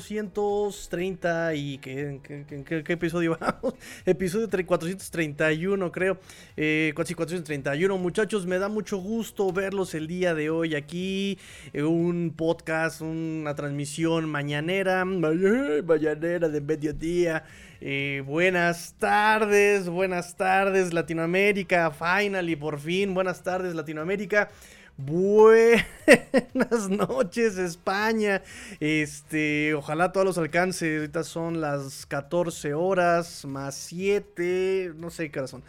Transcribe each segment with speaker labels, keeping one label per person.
Speaker 1: 430 y... ¿Qué, qué, episodio vamos? episodio 431 creo. Eh, 431 muchachos, me da mucho gusto verlos el día de hoy aquí. un podcast, una transmisión mañanera. Mañanera de mediodía. Eh, buenas tardes, buenas tardes Latinoamérica, finally, por fin, buenas tardes Latinoamérica. Buenas noches, España. Este, ojalá todos los alcances. Ahorita son las 14 horas más 7. No sé qué son.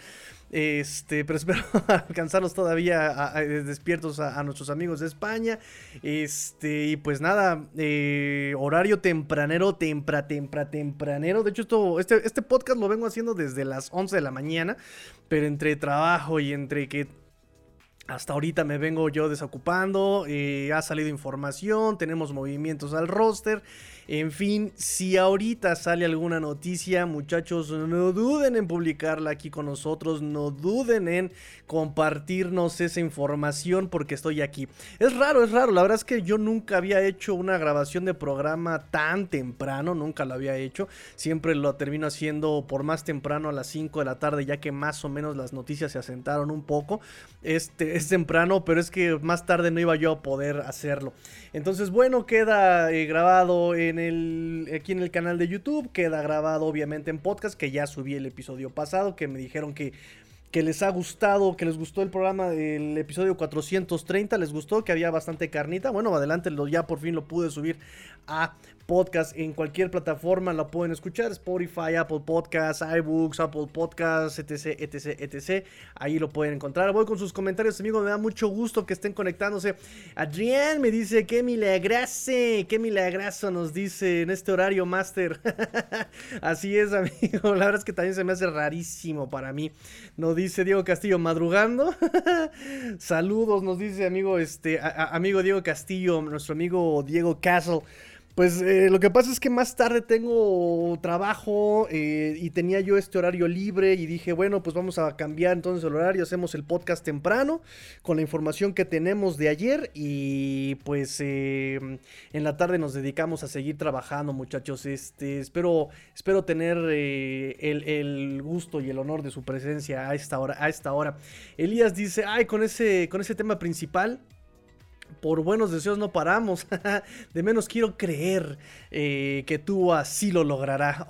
Speaker 1: Este, pero espero alcanzarlos todavía despiertos a, nuestros amigos de España. Este, y pues nada, eh, horario tempranero, tempra, tempra, tempranero. De hecho, esto, este, este podcast lo vengo haciendo desde las 11 de la mañana. Pero entre trabajo y entre que hasta ahorita me vengo yo desocupando, eh, ha salido información, tenemos movimientos al roster. En fin, si ahorita sale alguna noticia, muchachos, no duden en publicarla aquí con nosotros, no duden en compartirnos esa información porque estoy aquí. Es raro, es raro, la verdad es que yo nunca había hecho una grabación de programa tan temprano, nunca lo había hecho. Siempre lo termino haciendo por más temprano a las 5 de la tarde, ya que más o menos las noticias se asentaron un poco. Este es temprano, pero es que más tarde no iba yo a poder hacerlo. Entonces, bueno, queda eh, grabado en el, aquí en el canal de YouTube, queda grabado obviamente en podcast, que ya subí el episodio pasado, que me dijeron que que les ha gustado, que les gustó el programa del episodio 430, les gustó, que había bastante carnita. Bueno, adelante, lo, ya por fin lo pude subir a podcast en cualquier plataforma, lo pueden escuchar, Spotify, Apple Podcasts, iBooks, Apple Podcasts, etc, etc, etc. Ahí lo pueden encontrar. Voy con sus comentarios, amigos, me da mucho gusto que estén conectándose. Adrián me dice que milagrase, que milagrazo nos dice en este horario master. Así es, amigo, la verdad es que también se me hace rarísimo para mí. Nos dice Diego Castillo madrugando. Saludos, nos dice amigo este amigo Diego Castillo, nuestro amigo Diego Castle. Pues eh, lo que pasa es que más tarde tengo trabajo eh, y tenía yo este horario libre y dije, bueno, pues vamos a cambiar entonces el horario, hacemos el podcast temprano con la información que tenemos de ayer y pues eh, en la tarde nos dedicamos a seguir trabajando muchachos. Este, espero, espero tener el, el, gusto y el honor de su presencia a esta hora. A esta hora. Elías dice, ay, con ese, con ese tema principal por buenos deseos no paramos. de menos quiero creer eh, que tú así lo lograrás.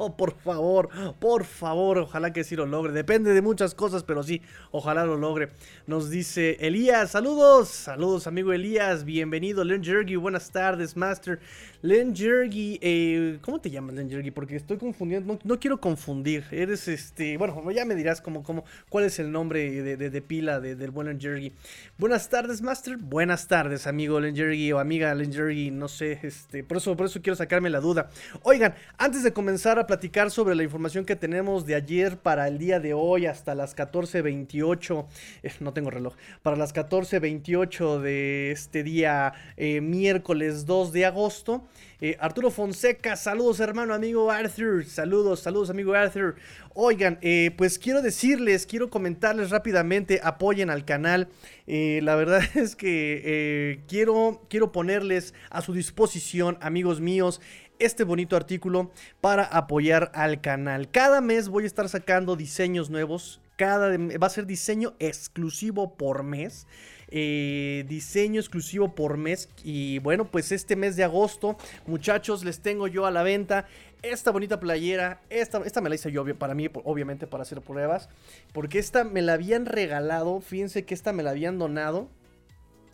Speaker 1: Oh, por favor, por favor, ojalá que sí lo logre. Depende de muchas cosas, pero sí, ojalá lo logre. Nos dice Elías, saludos, saludos amigo Elías, bienvenido. Len Jergy, buenas tardes, Master. Len Jergy, eh, ¿cómo te llamas Len Jergy? Porque estoy confundiendo, no, quiero confundir. Eres este, bueno, ya me dirás como, como, cuál es el nombre de, pila del buen Len. Buenas tardes, Master. Buenas tardes, amigo Len Jergy o amiga Len Jergy, no sé, este, por eso, por eso quiero sacarme la duda. Oigan, antes de comenzar a platicar sobre la información que tenemos de ayer para el día de hoy hasta las 14.28, eh, no tengo reloj, para las 14.28 de este día eh, miércoles 2 de agosto. Eh, Arturo Fonseca, saludos hermano, amigo Arthur, saludos, saludos amigo Arthur. Oigan, eh, pues quiero decirles, quiero comentarles rápidamente, apoyen al canal. Eh, la verdad es que quiero, quiero ponerles a su disposición, amigos míos, este bonito artículo para apoyar al canal. Cada mes voy a estar sacando diseños nuevos. Cada, va a ser diseño exclusivo por mes. Eh, diseño exclusivo por mes. Y bueno, pues este mes de agosto, muchachos, les tengo yo a la venta esta bonita playera. Esta, esta me la hice yo para mí, obviamente, para hacer pruebas. Porque esta me la habían regalado. Fíjense que esta me la habían donado.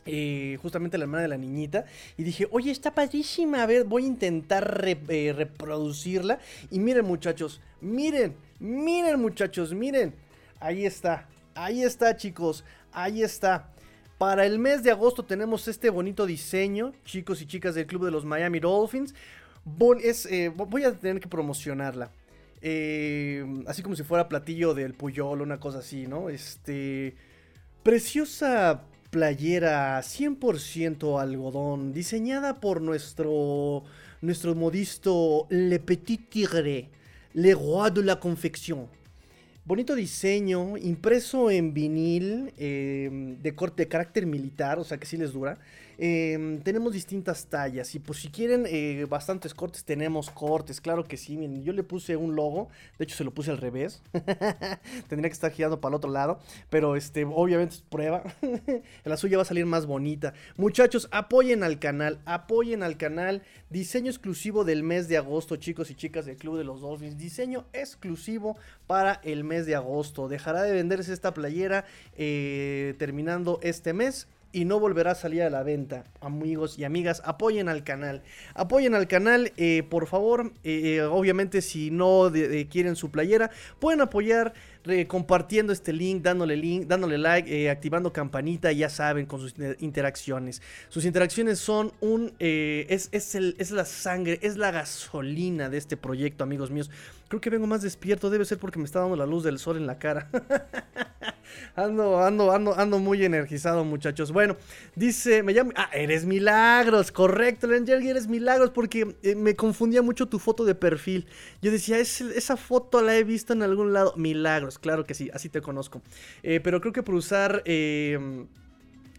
Speaker 1: Eh, justamente la hermana de la niñita. Y dije, oye, está padrísima. A ver, voy a intentar eh, reproducirla. Y miren, muchachos, miren, miren, muchachos, miren. Ahí está, ahí está, chicos, ahí está. Para el mes de agosto tenemos este bonito diseño, chicos y chicas del club de los Miami Dolphins. Eh, voy a tener que promocionarla. Eh, así como si fuera platillo del Puyol, una cosa así, ¿no? Este. Preciosa playera 100% algodón, diseñada por nuestro, nuestro modisto Le Petit Tigre, Le Roi de la Confección. Bonito diseño, impreso en vinil em, de corte de carácter militar, o sea que sí les dura. Em, tenemos distintas tallas y pues si quieren eh, bastantes cortes, tenemos cortes, claro que sí. Miren, yo le puse un logo, de hecho se lo puse al revés. Tendría que estar girando para el otro lado, pero este, obviamente es prueba. la suya va a salir más bonita. Muchachos, apoyen al canal, apoyen al canal. Diseño exclusivo del mes de agosto, chicos y chicas del Club de los Dolphins. Diseño exclusivo para el mes de agosto. Dejará de venderse esta playera eh, terminando este mes y no volverá a salir a la venta. Amigos y amigas, apoyen al canal. Apoyen al canal, eh, por favor. Eh, obviamente, si no quieren su playera, pueden apoyar compartiendo este link, dándole link, dándole like, eh, activando campanita, ya saben, con sus interacciones. Sus interacciones son un. es, es, el, es la sangre, es la gasolina de este proyecto, amigos míos. Creo que vengo más despierto, debe ser porque me está dando la luz del sol en la cara. ando, ando, ando, ando muy energizado, muchachos. Bueno, dice, me llamo. Ah, eres Milagros, correcto, Ranger, eres Milagros, porque eh, me confundía mucho tu foto de perfil. Yo decía, esa foto la he visto en algún lado. Milagros, claro que sí, así te conozco. Eh, pero creo que por usar. Eh,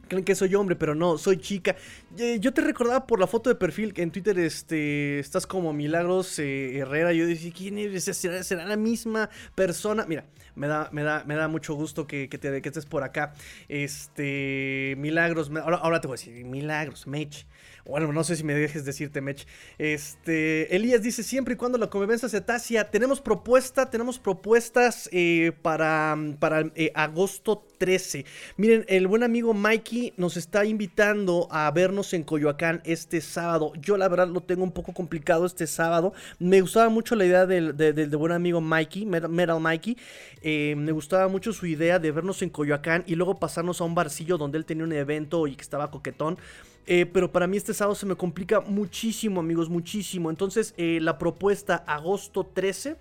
Speaker 1: creen que soy hombre, pero no, soy chica. Eh, yo te recordaba por la foto de perfil que en Twitter este, estás como Milagros eh, Herrera. Yo decía, ¿quién es? ¿Será, la misma persona? Mira, me da, me da, me da mucho gusto que, te, que estés por acá. Este, Milagros, ahora, ahora te voy a decir, Milagros, Mech. Bueno, no sé si me dejes decirte, Mech. Este, Elías dice, siempre y cuando la convivencia cetácea, tenemos propuesta, tenemos propuestas eh, para, para eh, agosto 13. Miren, el buen amigo Mikey nos está invitando a vernos en Coyoacán este sábado. Yo la verdad lo tengo un poco complicado este sábado. Me gustaba mucho la idea del, buen amigo Mikey, Metal Mikey. Eh, me gustaba mucho su idea de vernos en Coyoacán y luego pasarnos a un barcillo donde él tenía un evento y que estaba coquetón. Eh, pero para mí este sábado se me complica muchísimo, amigos, muchísimo. Entonces, eh, la propuesta agosto 13.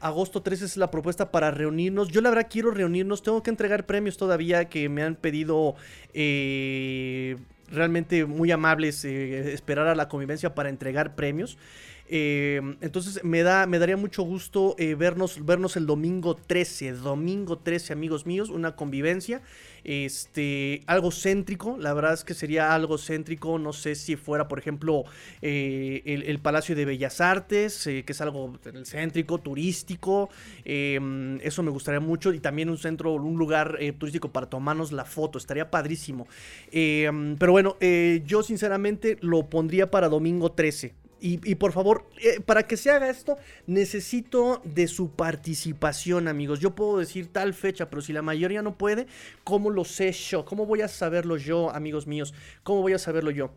Speaker 1: Agosto 13 es la propuesta para reunirnos. Yo la verdad quiero reunirnos. Tengo que entregar premios todavía que me han pedido eh, realmente muy amables esperar a la convivencia para entregar premios. Entonces me, da, me daría mucho gusto vernos, vernos el domingo 13. Domingo 13, amigos míos, una convivencia este, algo céntrico, la verdad es que sería algo céntrico, no sé si fuera, por ejemplo, eh, el, Palacio de Bellas Artes, eh, que es algo céntrico, turístico, eso me gustaría mucho, y también un centro, un lugar eh, turístico para tomarnos la foto, estaría padrísimo. Pero bueno, yo sinceramente lo pondría para domingo 13. Y, por favor, eh, para que se haga esto, necesito de su participación, amigos. Yo puedo decir tal fecha, pero si la mayoría no puede, ¿cómo lo sé yo? ¿Cómo voy a saberlo yo, amigos míos? ¿Cómo voy a saberlo yo?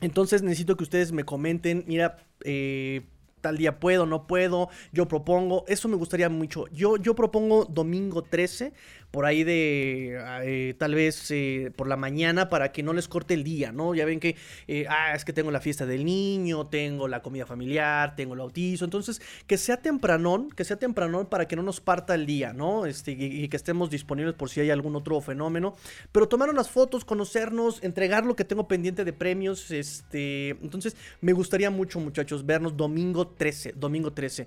Speaker 1: Entonces necesito que ustedes me comenten, mira, eh, tal día puedo, no puedo, yo propongo, eso me gustaría mucho. Yo, yo propongo domingo 13, por ahí de eh, tal vez eh, por la mañana para que no les corte el día, ¿no? Ya ven que, eh, ah, es que tengo la fiesta del niño, tengo la comida familiar, tengo el bautizo, entonces que sea tempranón, que sea tempranón para que no nos parta el día, ¿no? Este, y, que estemos disponibles por si hay algún otro fenómeno, pero tomar unas fotos, conocernos, entregar lo que tengo pendiente de premios, este, entonces me gustaría mucho muchachos vernos domingo 13, domingo 13.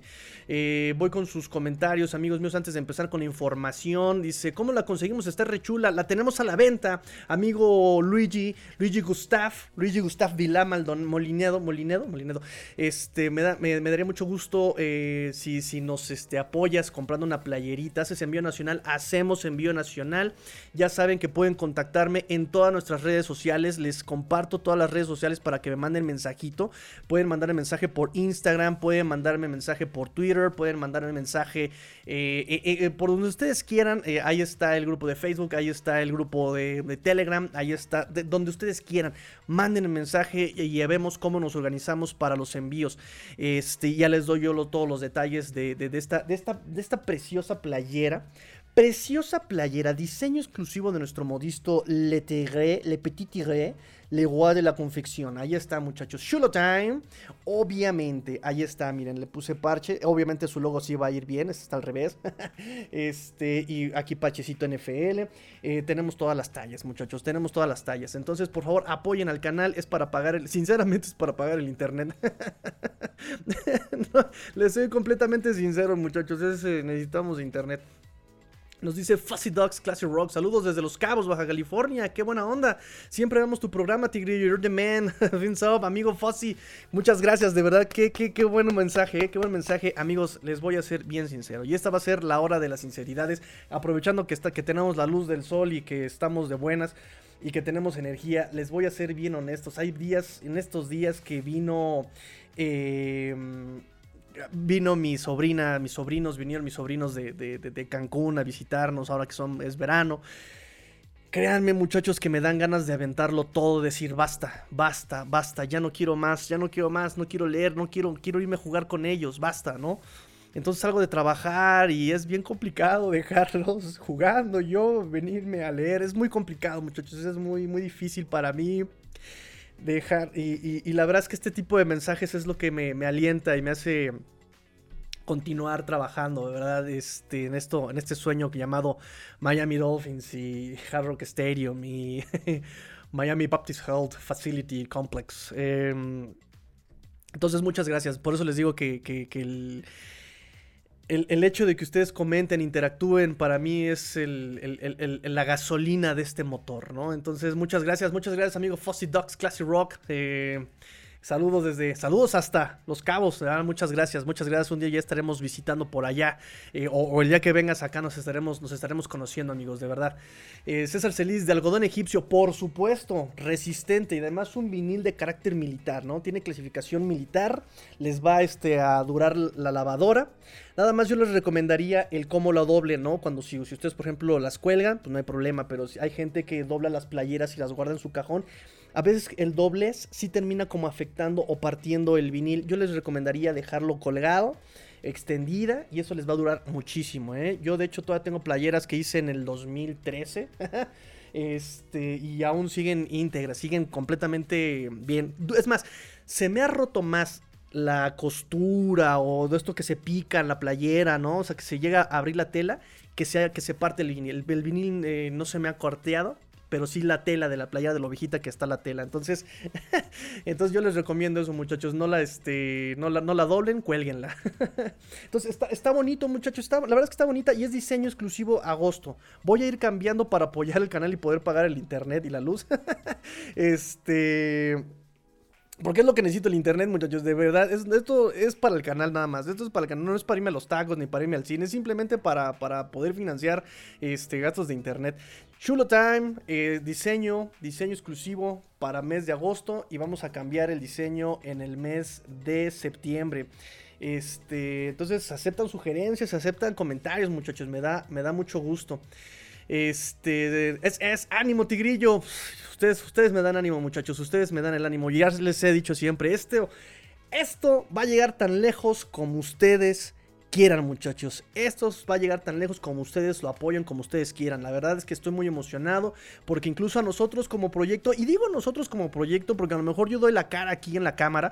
Speaker 1: voy con sus comentarios, amigos míos, antes de empezar con la información, dice ¿cómo la conseguimos? Está rechula. La tenemos a la venta, amigo Luigi, Luigi Gustav, Luigi Gustav Vilá Molinedo, Molinedo, Molinedo. Este, me, da, daría mucho gusto eh, si, si nos este, apoyas comprando una playerita. Haces envío nacional, hacemos envío nacional. Ya saben que pueden contactarme en todas nuestras redes sociales. Les comparto todas las redes sociales para que me manden mensajito. Pueden mandarme mensaje por Instagram, pueden mandarme mensaje por Twitter, pueden mandarme mensaje eh, eh, por donde ustedes quieran. Ahí está el grupo de Facebook, ahí está el grupo de, Telegram, ahí está, donde ustedes quieran. Manden el mensaje y, ya vemos cómo nos organizamos para los envíos. Este, ya les doy yo todos los detalles de, esta, preciosa playera. Preciosa playera, diseño exclusivo de nuestro modisto Le Le Petit Tigre, Le Roi de la Confección. Ahí está, muchachos. Shulo Time. Obviamente, ahí está, miren, le puse parche. Obviamente su logo sí va a ir bien, este está al revés. este, y aquí parchecito NFL. Eh, tenemos todas las tallas, muchachos. Tenemos todas las tallas. Entonces, por favor, apoyen al canal. Es para pagar el. Sinceramente, es para pagar el internet. les soy completamente sincero, muchachos. Eh, necesitamos internet. Nos dice Fuzzy Dogs Classic Rock. Saludos desde Los Cabos, Baja California. Qué buena onda. Siempre vemos tu programa, Tigrillo. You're the man. Vince up, amigo Fuzzy. Muchas gracias, de verdad. Qué, qué, qué buen mensaje, eh, qué buen mensaje. Amigos, les voy a ser bien sincero. Y esta va a ser la hora de las sinceridades. Aprovechando que, está, que tenemos la luz del sol y que estamos de buenas y que tenemos energía. Les voy a ser bien honestos. Hay días, en estos días que vino. Eh, vino mi sobrina, mis sobrinos, vinieron mis sobrinos de, Cancún a visitarnos ahora que son, es verano. Créanme muchachos que me dan ganas de aventarlo todo, decir basta, basta, basta, ya no quiero más, ya no quiero más, no quiero leer, no quiero, quiero irme a jugar con ellos, basta, ¿no? Entonces salgo de trabajar y es bien complicado dejarlos jugando, yo venirme a leer, es muy complicado muchachos, es muy, muy difícil para mí dejar. Y, la verdad es que este tipo de mensajes es lo que me, alienta y me hace continuar trabajando, de verdad, este, en esto, en este sueño llamado Miami Dolphins y Hard Rock Stadium y Miami Baptist Health Facility Complex. Em, entonces, muchas gracias. Por eso les digo que, que el el, hecho de que ustedes comenten, interactúen, para mí es la gasolina de este motor, ¿no? Entonces, muchas gracias, muchas gracias, amigo Fuzzy Ducks Classic Rock. Eh, Saludos desde, saludos hasta Los Cabos. muchas gracias, muchas gracias. Un día ya estaremos visitando por allá. Eh, o, el día que vengas acá nos estaremos, nos estaremos conociendo, amigos, de verdad. Eh, César Celis de algodón egipcio, por supuesto, resistente y además un vinil de carácter militar, ¿no? Tiene clasificación militar, les va este, a durar la lavadora. Nada más yo les recomendaría el cómo lo doble, ¿no? Cuando si, si ustedes, por ejemplo, las cuelgan, pues no hay problema, pero si hay gente que dobla las playeras y las guarda en su cajón a veces el doblez sí termina como afectando o partiendo el vinil. Yo les recomendaría dejarlo colgado, extendida, y eso les va a durar muchísimo. ¿eh? Yo de hecho todavía tengo playeras que hice en el 2013. este, y aún siguen íntegras, siguen completamente bien. Es más, se me ha roto más la costura o de esto que se pica en la playera, ¿no? O sea, que se llega a abrir la tela, que, sea, que se parte el vinil. El, vinil eh, no se me ha corteado, pero sí la tela de la playa de la ovejita que está la tela. Entonces, entonces yo les recomiendo eso, muchachos. No la, este, no la, no la doblen, cuélguenla. entonces, está, está bonito, muchachos. Está, la verdad es que está bonita y es diseño exclusivo agosto. Voy a ir cambiando para apoyar el canal y poder pagar el internet y la luz. este. Porque es lo que necesito el internet, muchachos. De verdad, esto es para el canal nada más. Esto es para el canal, no es para irme a los tacos ni para irme al cine. Es simplemente para, para poder financiar este, gastos de internet. Chulo Time, eh, diseño, diseño exclusivo para mes de agosto y vamos a cambiar el diseño en el mes de septiembre. Este, entonces aceptan sugerencias, aceptan comentarios, muchachos, me da, me da mucho gusto. Este, es, ánimo, tigrillo. Ustedes, ustedes me dan ánimo, muchachos, ustedes me dan el ánimo. Ya les he dicho siempre, este, esto va a llegar tan lejos como ustedes quieran, muchachos. Esto va a llegar tan lejos como ustedes lo apoyen, como ustedes quieran. La verdad es que estoy muy emocionado porque incluso a nosotros como proyecto, y digo nosotros como proyecto porque a lo mejor yo doy la cara aquí en la cámara,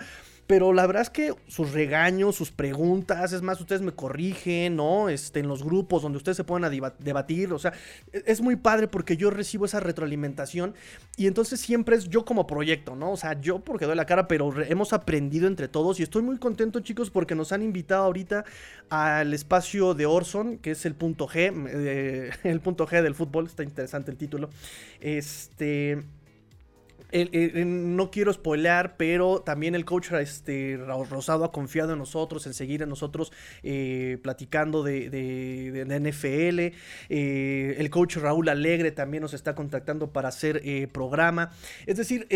Speaker 1: pero la verdad es que sus regaños, sus preguntas, es más, ustedes me corrigen, ¿no? Este, en los grupos donde ustedes se pueden debatir, o sea, e-, es muy padre porque yo recibo esa retroalimentación y entonces siempre es yo como proyecto, ¿no? O sea, yo porque doy la cara, pero hemos aprendido entre todos y estoy muy contento, chicos, porque nos han invitado ahorita al espacio de Orson, que es el punto G, eh, el punto G del fútbol, está interesante el título. Este no quiero spoilear, pero también el coach este, Rosado ha confiado en nosotros, en seguir en nosotros eh, platicando de, NFL. Eh, el coach Raúl Alegre también nos está contactando para hacer eh, programa. Es decir,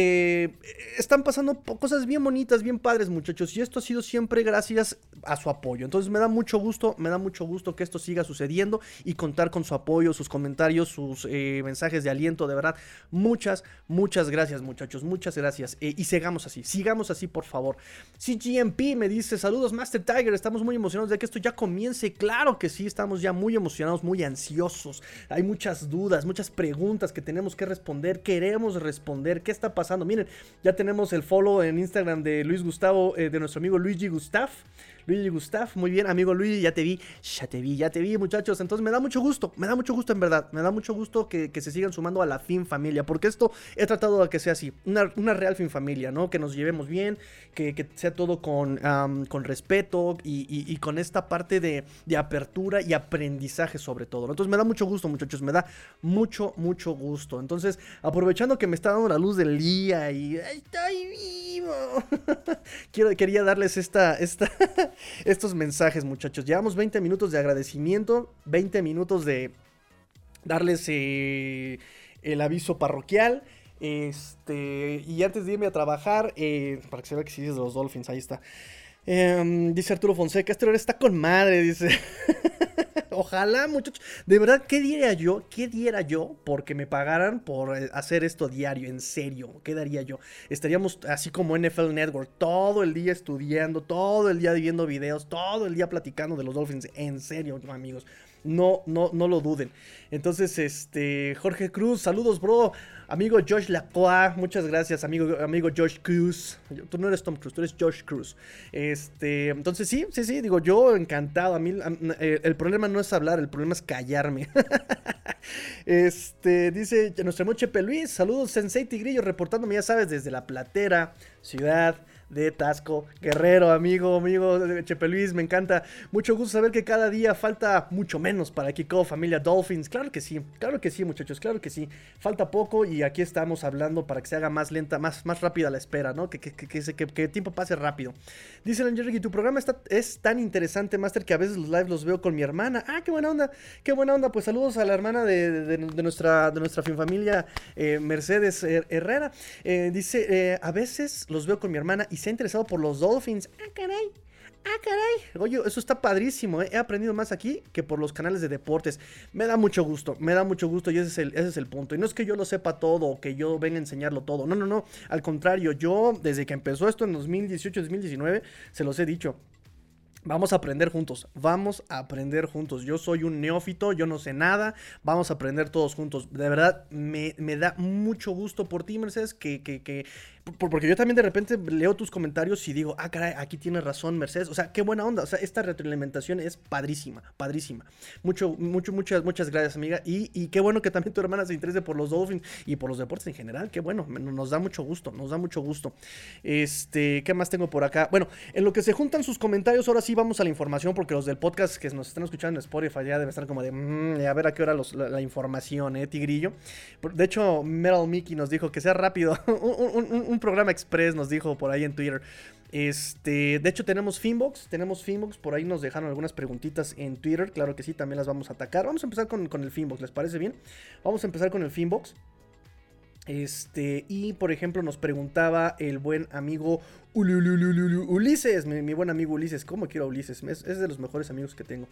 Speaker 1: están pasando cosas bien bonitas, bien padres, muchachos. Y esto ha sido siempre gracias a su apoyo. Entonces me da mucho gusto, me da mucho gusto que esto siga sucediendo y contar con su apoyo, sus comentarios, sus mensajes de aliento. De verdad, muchas, muchas gracias muchachos. Muchas gracias. Eh, y sigamos así. Sigamos así, por favor. CGMP me dice: Saludos, Master Tiger. Estamos muy emocionados de que esto ya comience. Claro que sí, estamos ya muy emocionados, muy ansiosos. Hay muchas dudas, muchas preguntas que tenemos que responder. Queremos responder. ¿Qué está pasando? Miren, ya tenemos el follow en Instagram de Luis Gustavo, eh, de nuestro amigo Luigi Gustav. Luigi Gustav, muy bien, amigo Luigi, ya te vi, ya te vi, ya te vi, muchachos. Entonces me da mucho gusto, me da mucho gusto en verdad, me da mucho gusto que, se sigan sumando a la fin familia, porque esto he tratado de que sea así, una, real fin familia, ¿no? Que nos llevemos bien, que, sea todo con, con respeto y, con esta parte de, apertura y aprendizaje sobre todo. Entonces me da mucho gusto, muchachos, me da mucho, mucho gusto. Entonces, aprovechando que me está dando la luz del día y estoy vivo, Quiero, quería darles esta, esta estos mensajes, muchachos. Llevamos 20 minutos de agradecimiento, 20 minutos de darles eh, el aviso parroquial. Este, y antes de irme a trabajar, eh, para que se vea que sí es de los Dolphins, ahí está. Em, dice Arturo Fonseca, este hora está con madre, dice. Ojalá, muchachos. De verdad, ¿qué diría yo? ¿Qué diera yo porque me pagaran por eh, hacer esto diario? En serio, ¿qué daría yo? Estaríamos así como NFL Network, todo el día estudiando, todo el día viendo videos, todo el día platicando de los Dolphins. En serio, amigos. No, no, no lo duden. Entonces, este, Jorge Cruz, saludos, bro. Amigo Josh Lacroix, muchas gracias, amigo, amigo Josh Cruz. Tú no eres Tom Cruise, tú eres Josh Cruz. Este, entonces sí, sí, sí, digo, yo encantado. A mí eh, el problema no es hablar, el problema es callarme. este, dice nuestro Chepe Luis, saludos, Sensei Tigrillo, reportándome, ya sabes, desde la platera, ciudad de Tasco Guerrero, amigo, amigo de Chepe Luis, me encanta. Mucho gusto saber que cada día falta mucho menos para Kiko, familia Dolphins. Claro que sí, claro que sí, muchachos, claro que sí. Falta poco y aquí estamos hablando para que se haga más lenta, más, más rápida la espera, ¿no? Que, que, que, el tiempo pase rápido. Dice Jerry, tu programa está, es tan interesante, Master, que a veces los live los veo con mi hermana. Ah, qué buena onda, qué buena onda. Pues saludos a la hermana de, nuestra, de nuestra familia, eh, Mercedes Herrera. Eh, dice, eh, a veces los veo con mi hermana y se ha interesado por los Dolphins. Ah, caray. Ah, caray. Oye, eso está padrísimo. ¿eh? He aprendido más aquí que por los canales de deportes. Me da mucho gusto, me da mucho gusto y ese es, el, ese es el punto. Y no es que yo lo sepa todo o que yo venga a enseñarlo todo. No, no, no. Al contrario, yo desde que empezó esto en 2018-2019, se los he dicho. Vamos a aprender juntos, vamos a aprender juntos. Yo soy un neófito, yo no sé nada, vamos a aprender todos juntos. De verdad, me, da mucho gusto por ti, Mercedes, que, que, que porque yo también de repente leo tus comentarios y digo, ah, caray, aquí tienes razón, Mercedes. O sea, qué buena onda. O sea, esta retroalimentación es padrísima, padrísima. Mucho, mucho, muchas, muchas gracias, amiga. Y, qué bueno que también tu hermana se interese por los Dolphins y por los deportes en general. Qué bueno, nos da mucho gusto, nos da mucho gusto. Este, ¿qué más tengo por acá? Bueno, en lo que se juntan sus comentarios, ahora sí vamos a la información, porque los del podcast que nos están escuchando en Spotify ya deben estar como de, mm, a ver a qué hora la, información, ¿eh, Tigrillo? De hecho, Metal Mickey nos dijo que sea rápido. un programa express, nos dijo por ahí en Twitter. Este, de hecho tenemos Finbox, tenemos Finbox, por ahí nos dejaron algunas preguntitas en Twitter, claro que sí, también las vamos a atacar. Vamos a empezar con, el Finbox, ¿les parece bien? Vamos a empezar con el Finbox. Este, y por ejemplo nos preguntaba el buen amigo Ulises, mi, buen amigo Ulises, ¿cómo quiero a Ulises? Es, es, de los mejores amigos que tengo.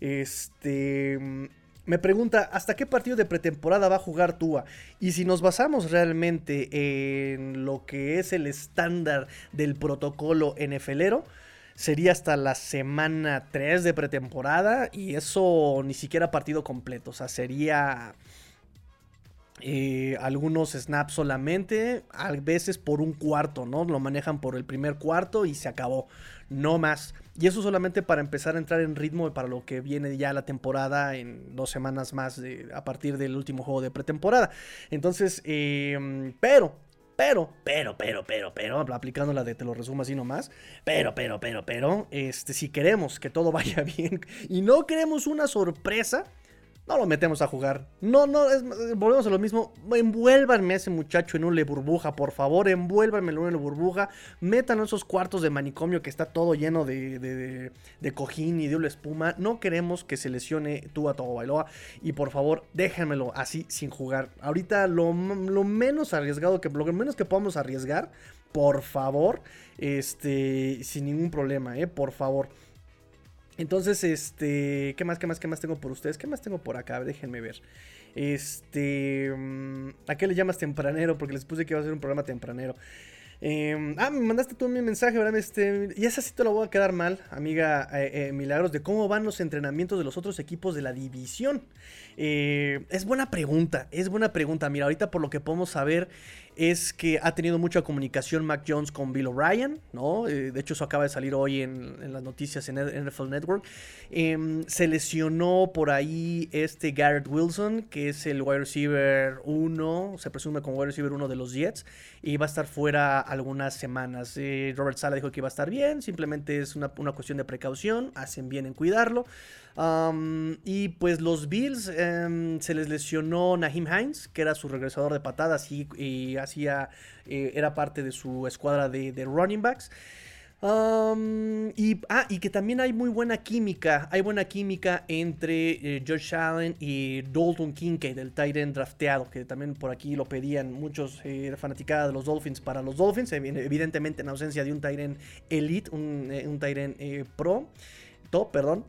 Speaker 1: Este, me pregunta, ¿hasta qué partido de pretemporada va a jugar Tua? Y si nos basamos realmente en lo que es el estándar del protocolo NFLero, sería hasta la semana 3 de pretemporada y eso ni siquiera partido completo, o sea, sería eh, algunos snaps solamente, a veces por un cuarto, ¿no? Lo manejan por el primer cuarto y se acabó no más. Y eso solamente para empezar a entrar en ritmo para lo que viene ya la temporada en dos semanas más a partir del último juego de pretemporada. Entonces, em, pero, pero, pero, pero, pero, pero, aplicando la de te lo resumo así nomás, pero, pero, pero, pero, este, si queremos que todo vaya bien y no queremos una sorpresa, no lo metemos a jugar. No, no, volvemos a lo mismo. Envuélvanme a ese muchacho en una burbuja, por favor. Envuélvanme en una burbuja. Metan esos cuartos de manicomio que está todo lleno de, de, de, cojín y de una espuma. No queremos que se lesione tú a todo Bailoa. Y por favor, déjenmelo así sin jugar. Ahorita lo, lo menos arriesgado que, lo menos que podamos arriesgar, por favor, este, sin ningún problema, eh, por favor. Entonces, este, ¿qué más, qué más, qué más tengo por ustedes? ¿Qué más tengo por acá? Déjenme ver. Este, mm, ¿a qué le llamas tempranero? Porque les puse que iba a ser un programa tempranero. Em, ah, me mandaste tú mi mensaje, ¿verdad? Este, y esa sí te lo voy a quedar mal, amiga eh, eh, Milagros, de cómo van los entrenamientos de los otros equipos de la división. Eh, es buena pregunta, es buena pregunta. Mira, ahorita por lo que podemos saber, es que ha tenido mucha comunicación Mac Jones con Bill O'Brien, ¿no? Eh, de hecho, eso acaba de salir hoy en, las noticias en NFL Network. Em, se lesionó por ahí este Garrett Wilson, que es el wide receiver 1, se presume como wide receiver 1 de los Jets, y va a estar fuera algunas semanas. Eh, Robert Sala dijo que iba a estar bien, simplemente es una, cuestión de precaución, hacen bien en cuidarlo y pues los Bills em, se les lesionó Naheem Hines, que era su regresador de patadas y, hacía, eh, era parte de su escuadra de, running backs. y, ah, y que también hay muy buena química. Hay buena química entre eh, Josh Allen y Dalton Kincaid, el end drafteado, que también por aquí lo pedían muchos eh, fanaticadas de los Dolphins para los Dolphins. Evidentemente en ausencia de un end elite, un, un tight end pro, top, perdón.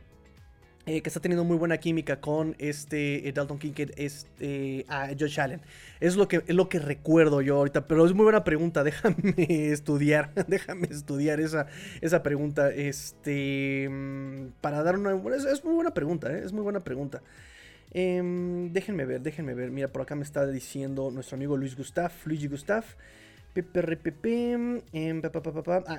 Speaker 1: Eh, que está teniendo muy buena química con este eh, Dalton Kincaid, este, a Josh Allen. Es lo, que, es lo que recuerdo yo ahorita, pero es muy buena pregunta. Déjame estudiar, déjame estudiar esa, esa pregunta. Este, mm, para dar una. Es, muy buena pregunta, ¿eh? es muy buena pregunta. Em, déjenme ver, déjenme ver. Mira, por acá me está diciendo nuestro amigo Luis Gustav, Luigi Gustav.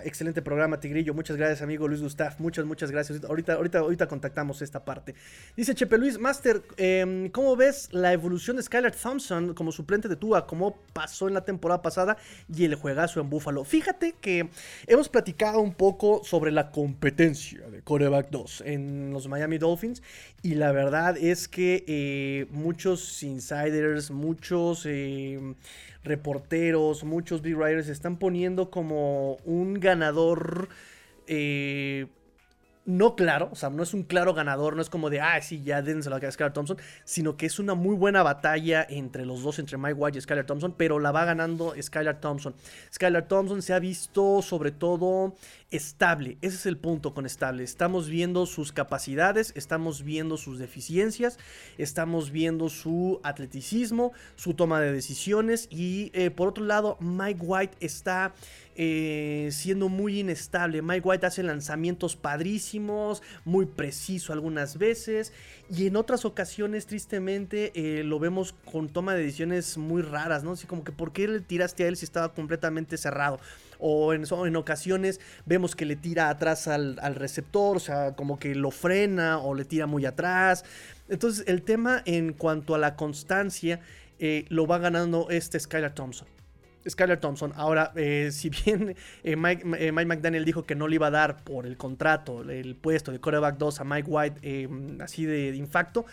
Speaker 1: Excelente programa, Tigrillo. Muchas gracias, amigo Luis Gustav. Muchas, muchas gracias. Ahorita, ahorita, ahorita contactamos esta parte. Dice Chepe Luis, Master, em, ¿cómo ves la evolución de Skylar Thompson como suplente de Tua? ¿Cómo pasó en la temporada pasada y el juegazo en Buffalo? Fíjate que hemos platicado un poco sobre la competencia de Coreback 2 en los Miami Dolphins. Y la verdad es que eh, muchos insiders, muchos em, reporteros, muchos big writers están poniendo como un ganador eh, no claro, o sea, no es un claro ganador, no es como de, ah, sí, ya dense la a Skylar Thompson, sino que es una muy buena batalla entre los dos, entre Mike White y Skylar Thompson, pero la va ganando Skylar Thompson. Skylar Thompson se ha visto sobre todo estable, ese es el punto con estable. Estamos viendo sus capacidades, estamos viendo sus deficiencias, estamos viendo su atleticismo, su toma de decisiones y eh, por otro lado, Mike White está eh, siendo muy inestable. Mike White hace lanzamientos padrísimos, muy preciso algunas veces. Y en otras ocasiones, tristemente, eh, lo vemos con toma de decisiones muy raras, ¿no? Así como que, ¿por qué le tiraste a él si estaba completamente cerrado? O en, ocasiones vemos que le tira atrás al, receptor, o sea, como que lo frena o le tira muy atrás. Entonces, el tema en cuanto a la constancia eh, lo va ganando este Skylar Thompson. Skyler Thompson. Ahora, eh, si bien eh, Mike, eh, Mike, McDaniel dijo que no le iba a dar por el contrato, el puesto de quarterback 2 a Mike White, así de, de infacto,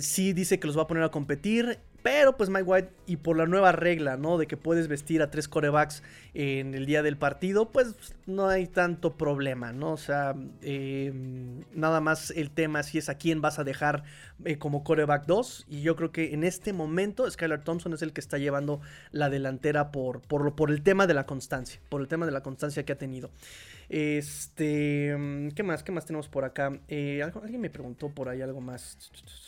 Speaker 1: sí dice que los va a poner a competir. Pero pues Mike White y por la nueva regla, ¿no? De que puedes vestir a tres corebacks en el día del partido, pues no hay tanto problema, ¿no? O sea, em, nada más el tema si es a quién vas a dejar eh, como coreback 2. Y yo creo que en este momento Skylar Thompson es el que está llevando la delantera por, por, por el tema de la constancia, por el tema de la constancia que ha tenido. Este, mm, ¿qué más? ¿Qué más tenemos por acá? Eh, alguien me preguntó por ahí algo más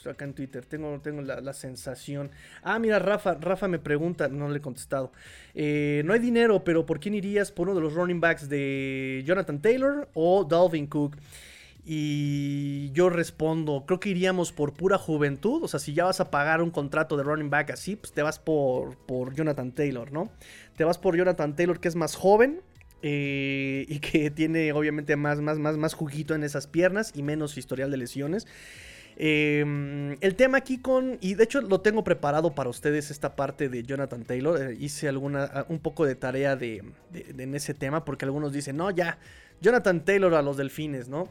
Speaker 1: acá en Twitter. Tengo, tengo la, sensación. Ah, mira, Rafa, Rafa me pregunta, no le he contestado. Eh, no hay dinero, pero ¿por quién irías por uno de los running backs de Jonathan Taylor o Dalvin Cook? Y yo respondo, creo que iríamos por pura juventud. O sea, si ya vas a pagar un contrato de running back así, pues te vas por, por Jonathan Taylor, ¿no? Te vas por Jonathan Taylor, que es más joven, eh, y que tiene obviamente más, más, más, más juguito en esas piernas y menos historial de lesiones. Em, el tema aquí con, y de hecho lo tengo preparado para ustedes esta parte de Jonathan Taylor, eh, hice alguna, un poco de tarea de, en ese tema porque algunos dicen, no, ya, Jonathan Taylor a los delfines, ¿no?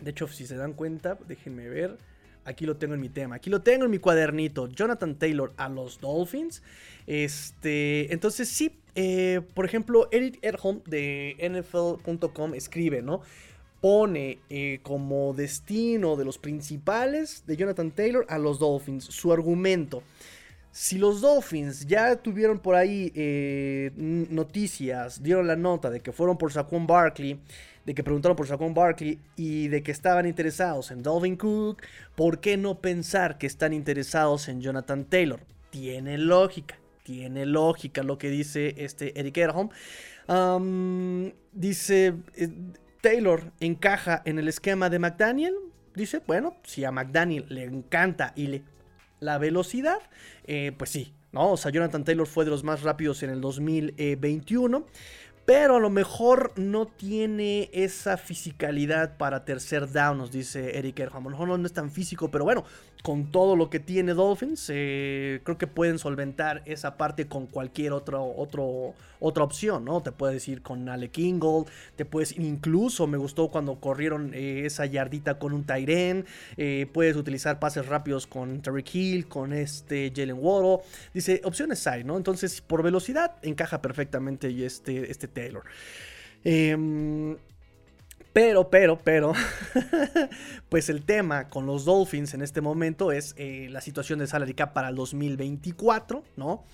Speaker 1: De hecho, si se dan cuenta, déjenme ver, aquí lo tengo en mi tema, aquí lo tengo en mi cuadernito, Jonathan Taylor a los Dolphins. Este, entonces sí, eh, por ejemplo, Eric Erholm de NFL.com escribe, ¿no? Pone eh, como destino de los principales de Jonathan Taylor a los Dolphins. Su argumento. Si los Dolphins ya tuvieron por ahí eh, noticias, dieron la nota de que fueron por Saquon Barkley, de que preguntaron por Saquon Barkley y de que estaban interesados en Dalvin Cook, ¿por qué no pensar que están interesados en Jonathan Taylor? Tiene lógica tiene lógica lo que dice este Eric Erholm. dice, eh, Taylor encaja en el esquema de McDaniel. Dice, bueno, si a McDaniel le encanta y le la velocidad, eh, pues sí, ¿no? O sea, Jonathan Taylor fue de los más rápidos en el 2021 pero a lo mejor no tiene esa fisicalidad para tercer down, nos dice Eric Erham. A lo mejor no es tan físico, pero bueno, con todo lo que tiene Dolphins, eh, creo que pueden solventar esa parte con cualquier otro, otro, otra opción, ¿no? Te puedes ir con Alec Ingold, te puedes incluso, me gustó cuando corrieron eh, esa yardita con un Tyren, eh, puedes utilizar pases rápidos con Terry Hill, con este Jalen Waddle, dice, opciones hay, ¿no? Entonces, por velocidad, encaja perfectamente este, este Taylor. Eh, pero, pero, pero, pues el tema con los Dolphins en este momento es eh, la situación de salary cap para el 2024, ¿no?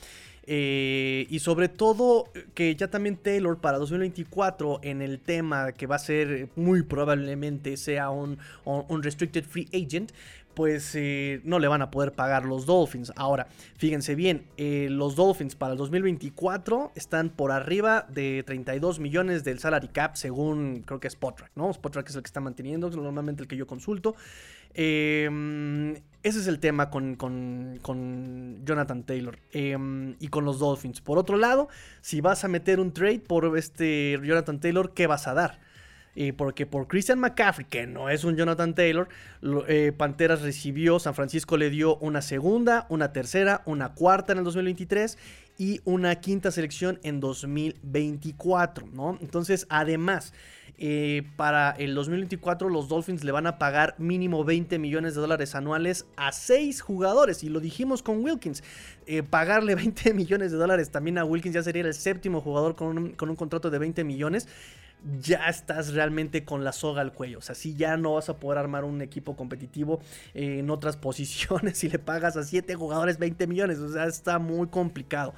Speaker 1: Eh, y sobre todo que ya también Taylor para 2024 en el tema que va a ser muy probablemente sea un, un restricted free agent, pues eh, no le van a poder pagar los Dolphins. Ahora, fíjense bien, eh, los Dolphins para el 2024 están por arriba de 32 millones del salary cap, según creo que Spotrack, ¿no? Spotrack es el que está manteniendo, es normalmente el que yo consulto. Em, ese es el tema con, con, Jonathan Taylor em, y con los Dolphins. Por otro lado, si vas a meter un trade por este Jonathan Taylor, ¿qué vas a dar? Y porque por Christian McCaffrey, que no es un Jonathan Taylor, eh, Panteras recibió, San Francisco le dio una segunda, una tercera, una cuarta en el 2023 y una quinta selección en 2024, ¿no? Entonces, además, eh, para el 2024 los Dolphins le van a pagar mínimo 20 millones de dólares anuales a 6 jugadores. Y lo dijimos con Wilkins. Eh, pagarle 20 millones de dólares también a Wilkins ya sería el séptimo jugador con con un contrato de 20 millones ya estás realmente con la soga al cuello. O sea, si ya no vas a poder armar un equipo competitivo en otras posiciones si le pagas a 7 jugadores 20 millones. O sea, está muy complicado.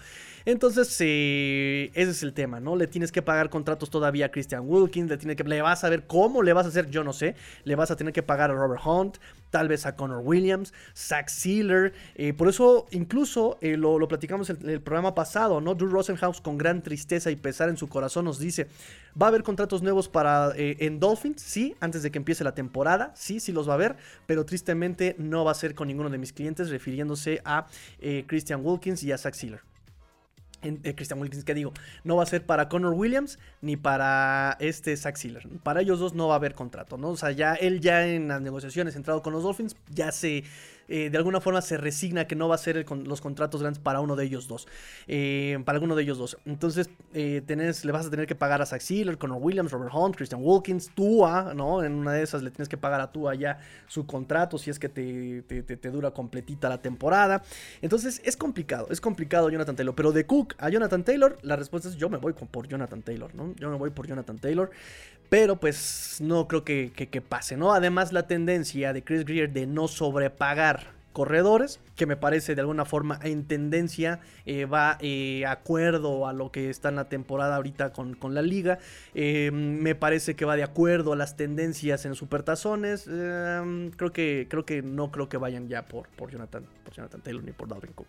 Speaker 1: Entonces, eh, ese es el tema, ¿no? Le tienes que pagar contratos todavía a Christian Wilkins, le, tiene que, le vas a ver cómo le vas a hacer, yo no sé. Le vas a tener que pagar a Robert Hunt, tal vez a Connor Williams, Zach Sealer. Eh, por eso, incluso eh, lo, platicamos en el programa pasado, ¿no? Drew Rosenhaus, con gran tristeza y pesar en su corazón, nos dice: ¿Va a haber contratos nuevos para en Dolphins? Sí, antes de que empiece la temporada. Sí, sí los va a haber, pero tristemente no va a ser con ninguno de mis clientes, refiriéndose a Christian Wilkins y a Zach Sealer. Eh, Christian Wilkins, que digo, no va a ser para Connor Williams ni para este Zach Sealer. Para ellos dos no va a haber contrato, ¿no? O sea, ya él ya en las negociaciones entrado con los Dolphins, ya se eh, de alguna forma se resigna que no va a ser los contratos grandes para uno de ellos dos. Eh, para alguno de ellos dos. Entonces, eh, le vas a tener que pagar a Zach Sealer, Connor Williams, Robert Hunt, Christian Wilkins, Tua, ¿no? En una de esas le tienes que pagar a Tua ya su contrato si es que te, te, dura completita la temporada. Entonces, es complicado, es complicado Jonathan Taylor. Pero de Cook a Jonathan Taylor, la respuesta es yo me voy por Jonathan Taylor, ¿no? Yo me voy por Jonathan Taylor. Pero pues no creo que, pase, ¿no? Además la tendencia de Chris Greer de no sobrepagar corredores, que me parece de alguna forma en tendencia, eh, va eh, acuerdo a lo que está en la temporada ahorita con, la liga, eh, me parece que va de acuerdo a las tendencias en supertazones, eh, creo, que, creo que no creo que vayan ya por, por, Jonathan, por Jonathan Taylor ni por Dalvin Cook.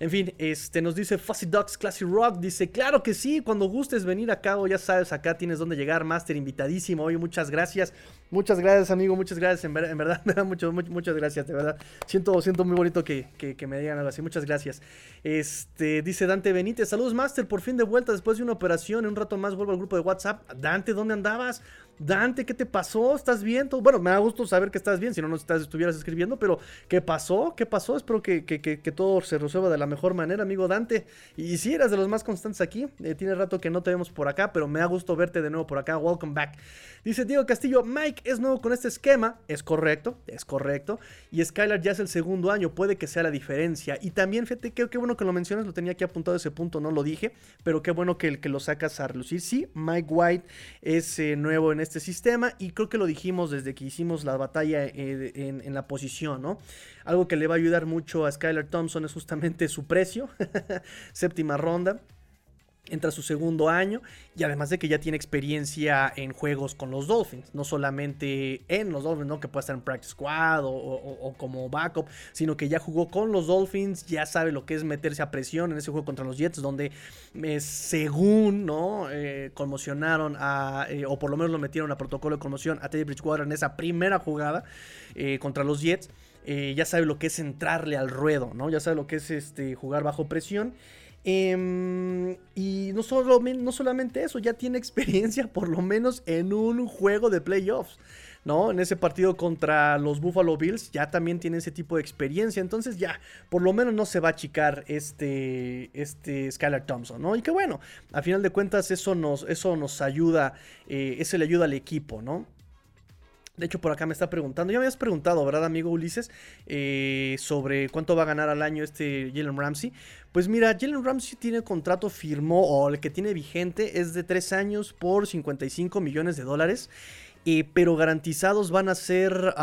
Speaker 1: En fin, este nos dice Fuzzy Ducks Classy Rock. Dice, claro que sí, cuando gustes venir acá, o ya sabes, acá tienes donde llegar, Master, invitadísimo. Oye, muchas gracias. Muchas gracias, amigo. Muchas gracias. En, verdad, da mucho, muchas gracias. De verdad. Siento, siento muy bonito que, me digan algo así. Muchas gracias. Este, dice Dante Benítez. Saludos, Master. Por fin de vuelta después de una operación. En un rato más vuelvo al grupo de WhatsApp. Dante, ¿dónde andabas? Dante, ¿qué te pasó? ¿Estás bien? Bueno, me da gusto saber que estás bien, si no, no estás, estuvieras escribiendo, pero ¿qué pasó? ¿Qué pasó? Espero que, todo se resuelva de la mejor manera, amigo Dante. Y si eras de los más constantes aquí, eh, tiene rato que no te vemos por acá, pero me da gusto verte de nuevo por acá. Welcome back. Dice Diego Castillo, Mike es nuevo con este esquema. Es correcto, es correcto. Y Skylar ya es el segundo año, puede que sea la diferencia. Y también, fíjate, qué, qué bueno que lo mencionas, lo tenía aquí apuntado ese punto, no lo dije, pero qué bueno que, que lo sacas a relucir. Sí, Mike White es eh, nuevo en este este sistema y creo que lo dijimos desde que hicimos la batalla eh, en, la posición, ¿no? Algo que le va a ayudar mucho a Skylar Thompson es justamente su precio, séptima ronda entra su segundo año y además de que ya tiene experiencia en juegos con los Dolphins, no solamente en los Dolphins, ¿no? que puede estar en practice squad o, como backup, sino que ya jugó con los Dolphins, ya sabe lo que es meterse a presión en ese juego contra los Jets, donde eh, según no eh, conmocionaron a, eh, o por lo menos lo metieron a protocolo de conmoción a Teddy Bridgewater en esa primera jugada contra los Jets. eh, ya sabe lo que es entrarle al ruedo, ¿no? Ya sabe lo que es este, jugar bajo presión. Em, y no, solo, no solamente eso, ya tiene experiencia por lo menos en un juego de playoffs. ¿no? En ese partido contra los Buffalo Bills ya también tiene ese tipo de experiencia. Entonces ya, por lo menos no se va a achicar este, este Skylar Thompson, ¿no? Y que bueno, a final de cuentas eso nos, eso nos ayuda, eh, eso le ayuda al equipo, ¿no? De hecho, por acá me está preguntando, ya me habías preguntado, ¿verdad, amigo Ulises? Eh, sobre cuánto va a ganar al año este Jalen Ramsey. Pues mira, Jalen Ramsey tiene contrato, firmó, o el que tiene vigente es de 3 años por 55 millones de dólares. Eh, pero garantizados van a ser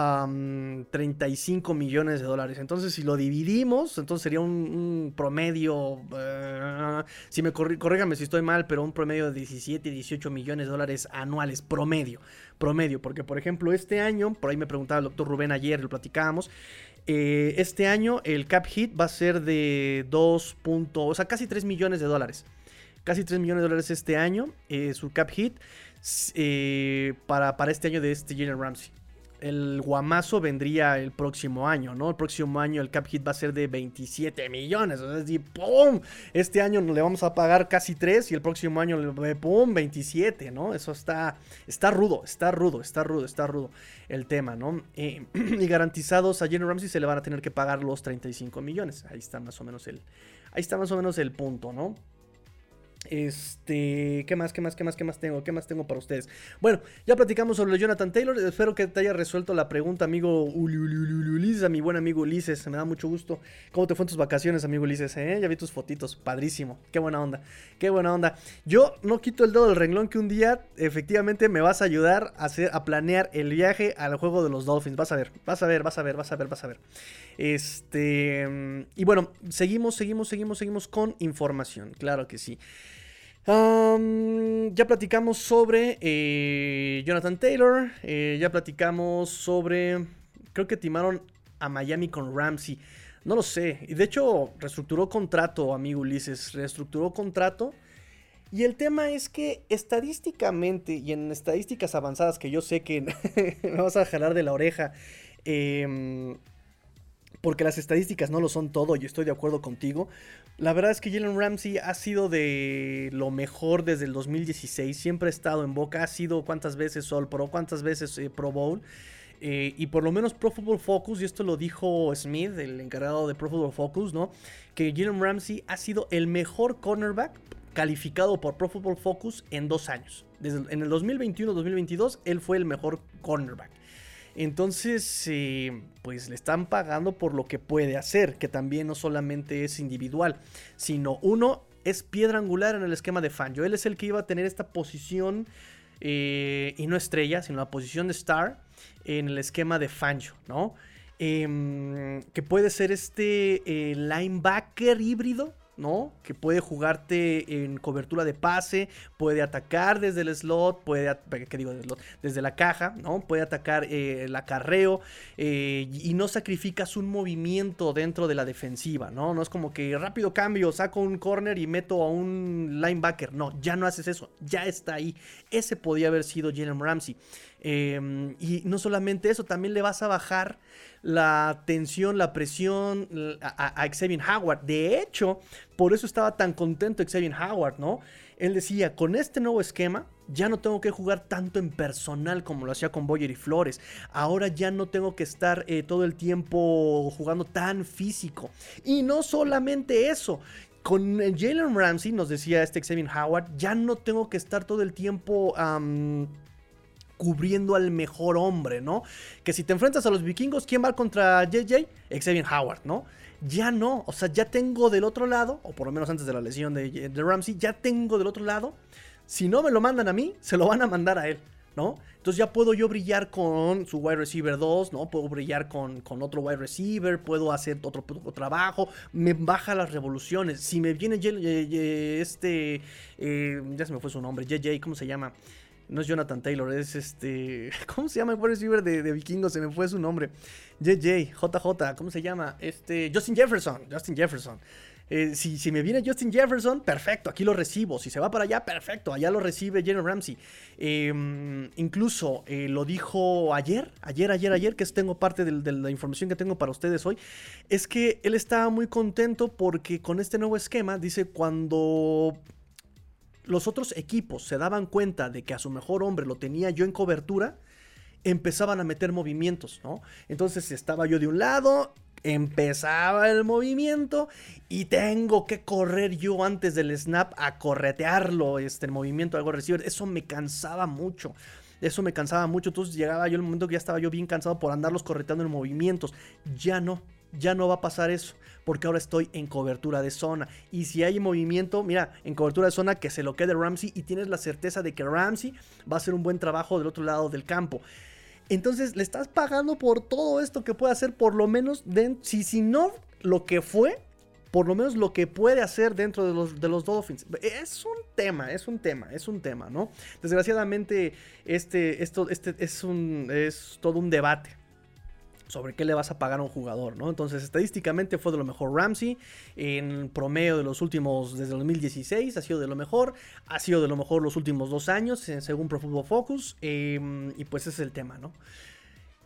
Speaker 1: 35 millones de dólares. Entonces, si lo dividimos, entonces sería un, promedio, eh, si me corrígame si estoy mal, pero un promedio de 17, 18 millones de dólares anuales, promedio, promedio. Porque, por ejemplo, este año, por ahí me preguntaba el doctor Rubén ayer, lo platicábamos, eh, este año el cap hit va a ser de 2. o sea, casi 3 millones de dólares. Casi 3 millones de dólares este año, su cap hit. Eh, para, para este año de este Jalen Ramsey. El guamazo vendría el próximo año, ¿no? El próximo año el cap hit va a ser de 27 millones. O sea. Este año le vamos a pagar casi 3 y el próximo año, ¡pum! 27, ¿no? Eso está, está rudo, está rudo, está rudo, está rudo el tema, ¿no? Eh, y garantizados a Jalen Ramsey se le van a tener que pagar los 35 millones. Ahí está más o menos el, ahí está más o menos el punto, ¿no? Este, ¿qué más, qué más, qué más, qué más tengo? ¿Qué más tengo para ustedes? Bueno, ya platicamos sobre Jonathan Taylor. Espero que te haya resuelto la pregunta, amigo Ulises, a mi buen amigo Ulises. Me da mucho gusto. ¿Cómo te fue en tus vacaciones, amigo Ulises? Eh? Ya vi tus fotitos. Padrísimo. Qué buena onda. Qué buena onda. Yo no quito el dedo del renglón que un día efectivamente me vas a ayudar a, hacer, a planear el viaje al juego de los Dolphins. Vas a ver, vas a ver, vas a ver, vas a ver, vas a ver. Este. Y bueno, seguimos, seguimos, seguimos, seguimos con información. Claro que sí ya platicamos sobre eh, Jonathan Taylor. Eh, ya platicamos sobre. Creo que timaron a Miami con Ramsey. No lo sé. Y de hecho, reestructuró contrato, amigo Ulises. Reestructuró contrato. Y el tema es que estadísticamente y en estadísticas avanzadas que yo sé que me vas a jalar de la oreja. Eh, porque las estadísticas no lo son todo y estoy de acuerdo contigo. La verdad es que Jalen Ramsey ha sido de lo mejor desde el 2016, siempre ha estado en boca, ha sido cuántas veces All Pro, cuántas veces eh, Pro Bowl. Eh, y por lo menos Pro Football Focus, y esto lo dijo Smith, el encargado de Pro Football Focus, ¿no? Que Jalen Ramsey ha sido el mejor cornerback calificado por Pro Football Focus en dos años. En el 2021-2022, él fue el mejor cornerback. Entonces, eh, pues le están pagando por lo que puede hacer, que también no solamente es individual, sino uno es piedra angular en el esquema de Fangio. Él es el que iba a tener esta posición, eh, y no estrella, sino la posición de star en el esquema de Fangio, ¿no? Em, que puede ser este eh, linebacker híbrido, ¿no? Que puede jugarte en cobertura de pase, puede atacar desde el slot, puede, ¿qué digo? Desde la caja, ¿no? Puede atacar eh, el acarreo eh, y no sacrificas un movimiento dentro de la defensiva, ¿no? No es como que rápido cambio, saco un corner y meto a un linebacker, no, ya no haces eso, ya está ahí. Ese podía haber sido Jalen Ramsey. Em, y no solamente eso, también le vas a bajar la tensión, la presión a, a, Xavier Howard. De hecho, por eso estaba tan contento Xavier Howard, ¿no? Él decía, con este nuevo esquema, ya no tengo que jugar tanto en personal como lo hacía con Boyer y Flores. Ahora ya no tengo que estar eh, todo el tiempo jugando tan físico. Y no solamente eso. Con Jalen Ramsey, nos decía este Xavier Howard, ya no tengo que estar todo el tiempo cubriendo al mejor hombre, ¿no? Que si te enfrentas a los vikingos, ¿quién va contra JJ? Xavier Howard, ¿no? Ya no, o sea, ya tengo del otro lado, o por lo menos antes de la lesión de, Ramsey, ya tengo del otro lado. Si no me lo mandan a mí, se lo van a mandar a él, ¿no? Entonces ya puedo yo brillar con su wide receiver 2, ¿no? Puedo brillar con, con otro wide receiver, puedo hacer otro, trabajo, me baja las revoluciones. Si me viene este, eh, ya se me fue su nombre, JJ, ¿cómo se llama? No es Jonathan Taylor, es este. ¿Cómo se llama el receiver de, de? Se me fue su nombre. JJ, JJ, ¿cómo se llama? Este. Justin Jefferson. Justin Jefferson. Eh, si, me viene Justin Jefferson, perfecto, aquí lo recibo. Si se va para allá, perfecto, allá lo recibe Jalen Ramsey. Em, incluso eh, lo dijo ayer, ayer, ayer, ayer, que es, tengo parte de, la información que tengo para ustedes hoy. Es que él estaba muy contento porque con este nuevo esquema, dice, cuando los otros equipos se daban cuenta de que a su mejor hombre lo tenía yo en cobertura, empezaban a meter movimientos, ¿no? Entonces estaba yo de un lado, empezaba el movimiento y tengo que correr yo antes del snap a corretearlo, este, movimiento algo receiver. Eso me cansaba mucho. Eso me cansaba mucho. Entonces llegaba yo el momento que ya estaba yo bien cansado por andarlos correteando en movimientos. Ya no, ya no va a pasar eso. Porque ahora estoy en cobertura de zona. Y si hay movimiento, mira, en cobertura de zona que se lo quede Ramsey y tienes la certeza de que Ramsey va a hacer un buen trabajo del otro lado del campo. Entonces le estás pagando por todo esto que puede hacer, por lo menos, si, si no lo que fue, por lo menos lo que puede hacer dentro de los, de los Dolphins. Es un tema, es un tema, es un tema, ¿no? Desgraciadamente, este, esto, este es, un, es todo un debate sobre qué le vas a pagar a un jugador, ¿no? Entonces, estadísticamente fue de lo mejor Ramsey. En promedio de los últimos, desde 2016, ha sido de lo mejor. Ha sido de lo mejor los últimos dos años, según Pro Football Focus. Em, y pues ese es el tema, ¿no?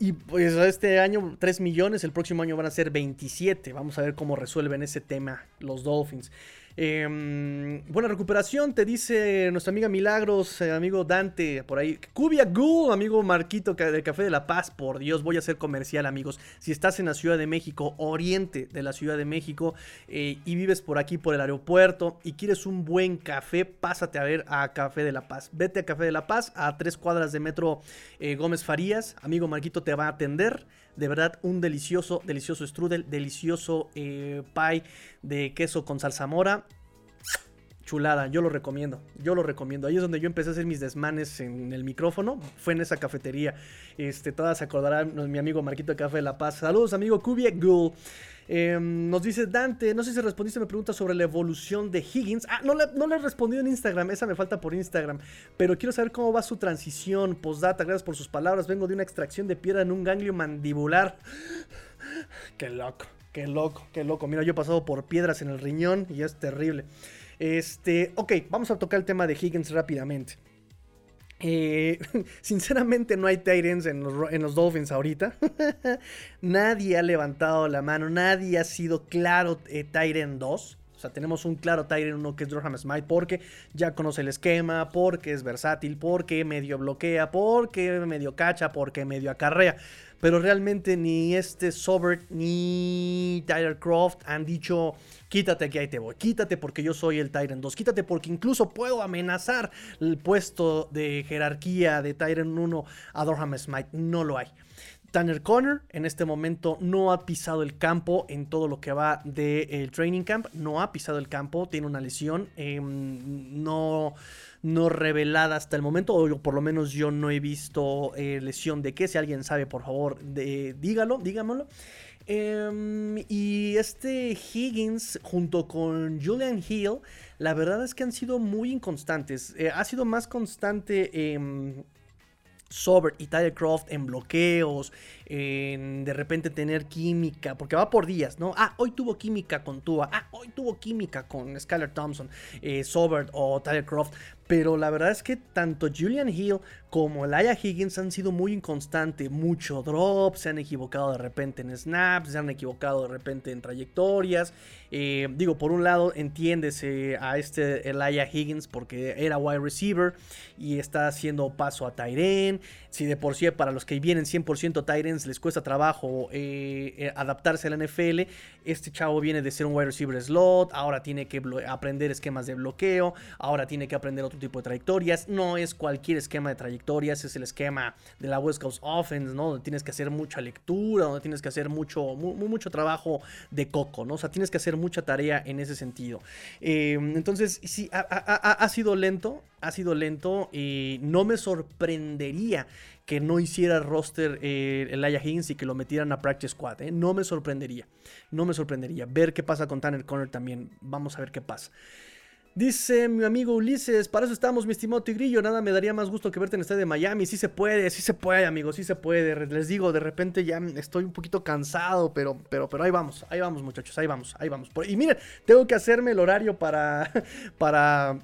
Speaker 1: Y pues este año 3 millones, el próximo año van a ser 27. Vamos a ver cómo resuelven ese tema los Dolphins. Em, buena recuperación, te dice nuestra amiga Milagros, eh, amigo Dante, por ahí. Cubia Goo, amigo Marquito del Café de la Paz. Por Dios, voy a hacer comercial, amigos. Si estás en la Ciudad de México, oriente de la Ciudad de México, eh, y vives por aquí, por el aeropuerto, y quieres un buen café, pásate a ver a Café de la Paz. Vete a Café de la Paz, a tres cuadras de metro eh, Gómez Farías. Amigo Marquito te va a atender. De verdad, un delicioso, delicioso strudel, delicioso eh, pie de queso con salsa mora. Chulada, yo lo recomiendo, yo lo recomiendo. Ahí es donde yo empecé a hacer mis desmanes en el micrófono, fue en esa cafetería. Este, todas se acordarán, mi amigo Marquito de Café de La Paz. Saludos, amigo Kubie Ghoul. Em, nos dice Dante, no sé si respondiste, me pregunta sobre la evolución de Higgins. Ah, no le, no le he respondido en Instagram, esa me falta por Instagram. Pero quiero saber cómo va su transición. Postdata, gracias por sus palabras. Vengo de una extracción de piedra en un ganglio mandibular. Qué loco, qué loco, qué loco. Mira, yo he pasado por piedras en el riñón y es terrible. Este, ok, vamos a tocar el tema de Higgins rápidamente. Eh, sinceramente no hay Titans en los, Dolphins ahorita. nadie ha levantado la mano, nadie ha sido claro eh, 2. O sea, tenemos un claro Tyrant 1 que es Durham Smite porque ya conoce el esquema, porque es versátil, porque medio bloquea, porque medio cacha, porque medio acarrea. Pero realmente ni este Sobert ni Tyler Croft han dicho quítate que ahí te voy, quítate porque yo soy el Tyrant 2, quítate porque incluso puedo amenazar el puesto de jerarquía de Tyrant 1 a Dorham Smite. No lo hay. Tanner Conner en este momento no ha pisado el campo en todo lo que va del training camp. No ha pisado el campo, tiene una lesión. Em, no, no revelada hasta el momento, o por lo menos yo no he visto eh, lesión de qué. Si alguien sabe, por favor, dígalo, dígamelo. Em, y este Higgins junto con Julian Hill, la verdad es que han sido muy inconstantes. Eh, ha sido más constante em, Sobert y Tyler Croft en bloqueos, en de repente tener química, porque va por días, ¿no? Ah, hoy tuvo química con Tua, ah, hoy tuvo química con Skyler Thompson, eh, Sobert o Tyler Croft, pero la verdad es que tanto Julian Hill como Elijah Higgins han sido muy inconstantes. Mucho drop, se han equivocado de repente en snaps, se han equivocado de repente en trayectorias. Eh, digo, por un lado, entiéndese a este Elijah Higgins porque era wide receiver y está haciendo paso a Tyren. Si de por sí para los que vienen 100% Tyrens les cuesta trabajo eh, eh, adaptarse a la NFL, este chavo viene de ser un wide receiver slot, ahora tiene que aprender esquemas de bloqueo, ahora tiene que aprender otro tipo de trayectorias. No es cualquier esquema de trayectorias, es el esquema de la West Coast Offense, ¿no? Donde tienes que hacer mucha lectura, donde tienes que hacer mucho, mucho trabajo de coco, ¿no? O sea, tienes que hacer mucha tarea en ese sentido. Entonces, sí, ha, sido lento, ha sido lento y no me sorprendería que no hiciera roster eh, el Aya Higgins y que lo metieran a Practice Squad. ¿eh? No me sorprendería. No me sorprendería. Ver qué pasa con Tanner Conner también. Vamos a ver qué pasa. Dice mi amigo Ulises, para eso estamos, mi estimado Tigrillo. Nada me daría más gusto que verte en estadio de Miami. Sí se puede, sí se puede, amigos, sí se puede. Les digo, de repente ya estoy un poquito cansado, pero, pero, pero ahí vamos, ahí vamos, muchachos, ahí vamos, ahí vamos. Y miren, tengo que hacerme el horario para, para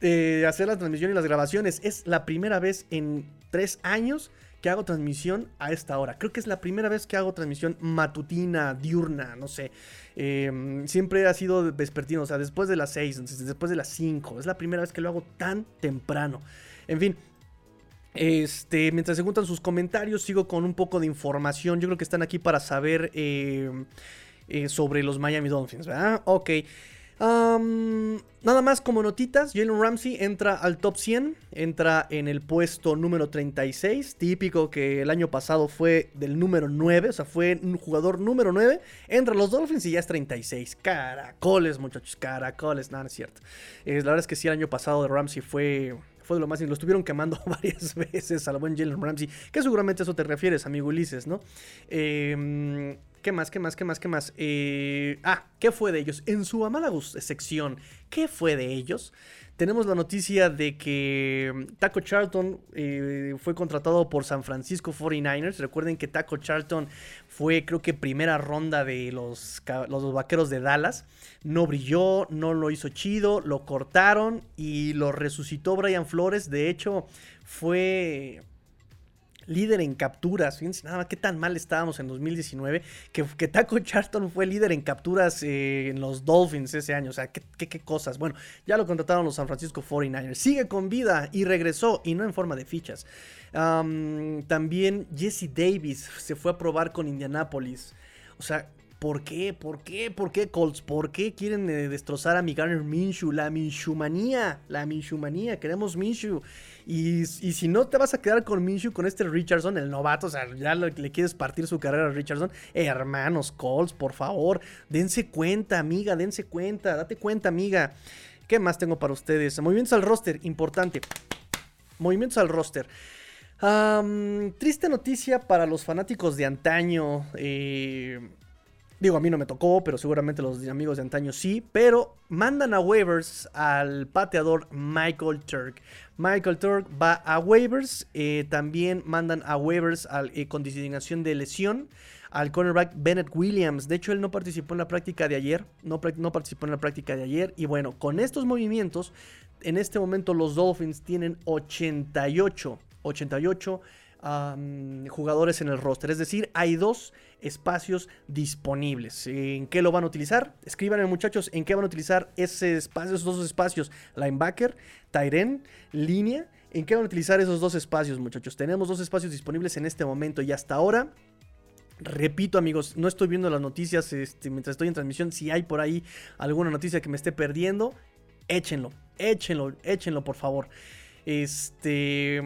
Speaker 1: eh, hacer la transmisión y las grabaciones. Es la primera vez en tres años que hago transmisión a esta hora. Creo que es la primera vez que hago transmisión matutina, diurna, no sé. Em, siempre ha sido vespertino, o sea, después de las 6, después de las 5. Es la primera vez que lo hago tan temprano. En fin. Este, mientras se juntan sus comentarios, sigo con un poco de información. Yo creo que están aquí para saber em, eh, sobre los Miami Dolphins, ¿verdad? Ok nada más como notitas, Jalen Ramsey entra al top 100, entra en el puesto número 36, típico que el año pasado fue del número 9, o sea, fue un jugador número 9, entra a los Dolphins y ya es 36. Caracoles, muchachos, caracoles, nada, no es cierto. la verdad es que sí, el año pasado de Ramsey fue fue de lo más. Lo estuvieron quemando varias veces al buen Jalen Ramsey. Que seguramente a eso te refieres, amigo Ulises, ¿no? Eh, ¿Qué más? ¿Qué más? ¿Qué más? ¿Qué más? Eh, ah, ¿qué fue de ellos? En su amada sección, ¿qué fue de ellos? Tenemos la noticia de que mm, Taco Charlton eh, fue contratado por San Francisco 49ers. Recuerden que Taco Charlton fue, creo que, primera ronda de los, los vaqueros de Dallas. No brilló, no lo hizo chido, lo cortaron y lo resucitó Brian Flores. De hecho, fue líder en capturas. Fíjense nada más qué tan mal estábamos en 2019. Que, que Taco Charlton fue líder en capturas eh, en los Dolphins ese año. O sea, qué, qué, cosas. Bueno, ya lo contrataron los San Francisco 49ers. Sigue con vida y regresó y no en forma de fichas. también Jesse Davis se fue a probar con Indianapolis. O sea, ¿Por qué? ¿Por qué? ¿Por qué, Colts? ¿Por qué quieren eh, destrozar a mi Minshew? La Minshew-manía. La Minshew-manía. Queremos Minshew. Y, si no te vas a quedar con Minshew, con este Richardson, el novato, o sea, ya le, quieres partir su carrera a Richardson. hermanos, Colts, por favor, dense cuenta, amiga, dense cuenta, date cuenta, amiga. ¿Qué más tengo para ustedes? Movimientos al roster, importante. Movimientos al roster. triste noticia para los fanáticos de antaño. Eh, Digo, a mí no me tocó, pero seguramente los amigos de antaño sí. Pero mandan a waivers al pateador Michael Turk. Michael Turk va a waivers. Eh, también mandan a waivers al, eh, con designación de lesión al cornerback Bennett Williams. De hecho, él no participó en la práctica de ayer. No, no participó en la práctica de ayer. Y bueno, con estos movimientos, en este momento los Dolphins tienen 88. 88 jugadores en el roster. Es decir, hay dos espacios disponibles. ¿En qué lo van a utilizar? Escriban muchachos en qué van a utilizar ese espacio, esos dos espacios. Linebacker, Tyren, línea. ¿En qué van a utilizar esos dos espacios, muchachos? Tenemos dos espacios disponibles en este momento y hasta ahora Repito amigos, no estoy viendo las noticias este, mientras estoy en transmisión. Si hay por ahí alguna noticia que me esté perdiendo, échenlo, échenlo, échenlo por favor. Este.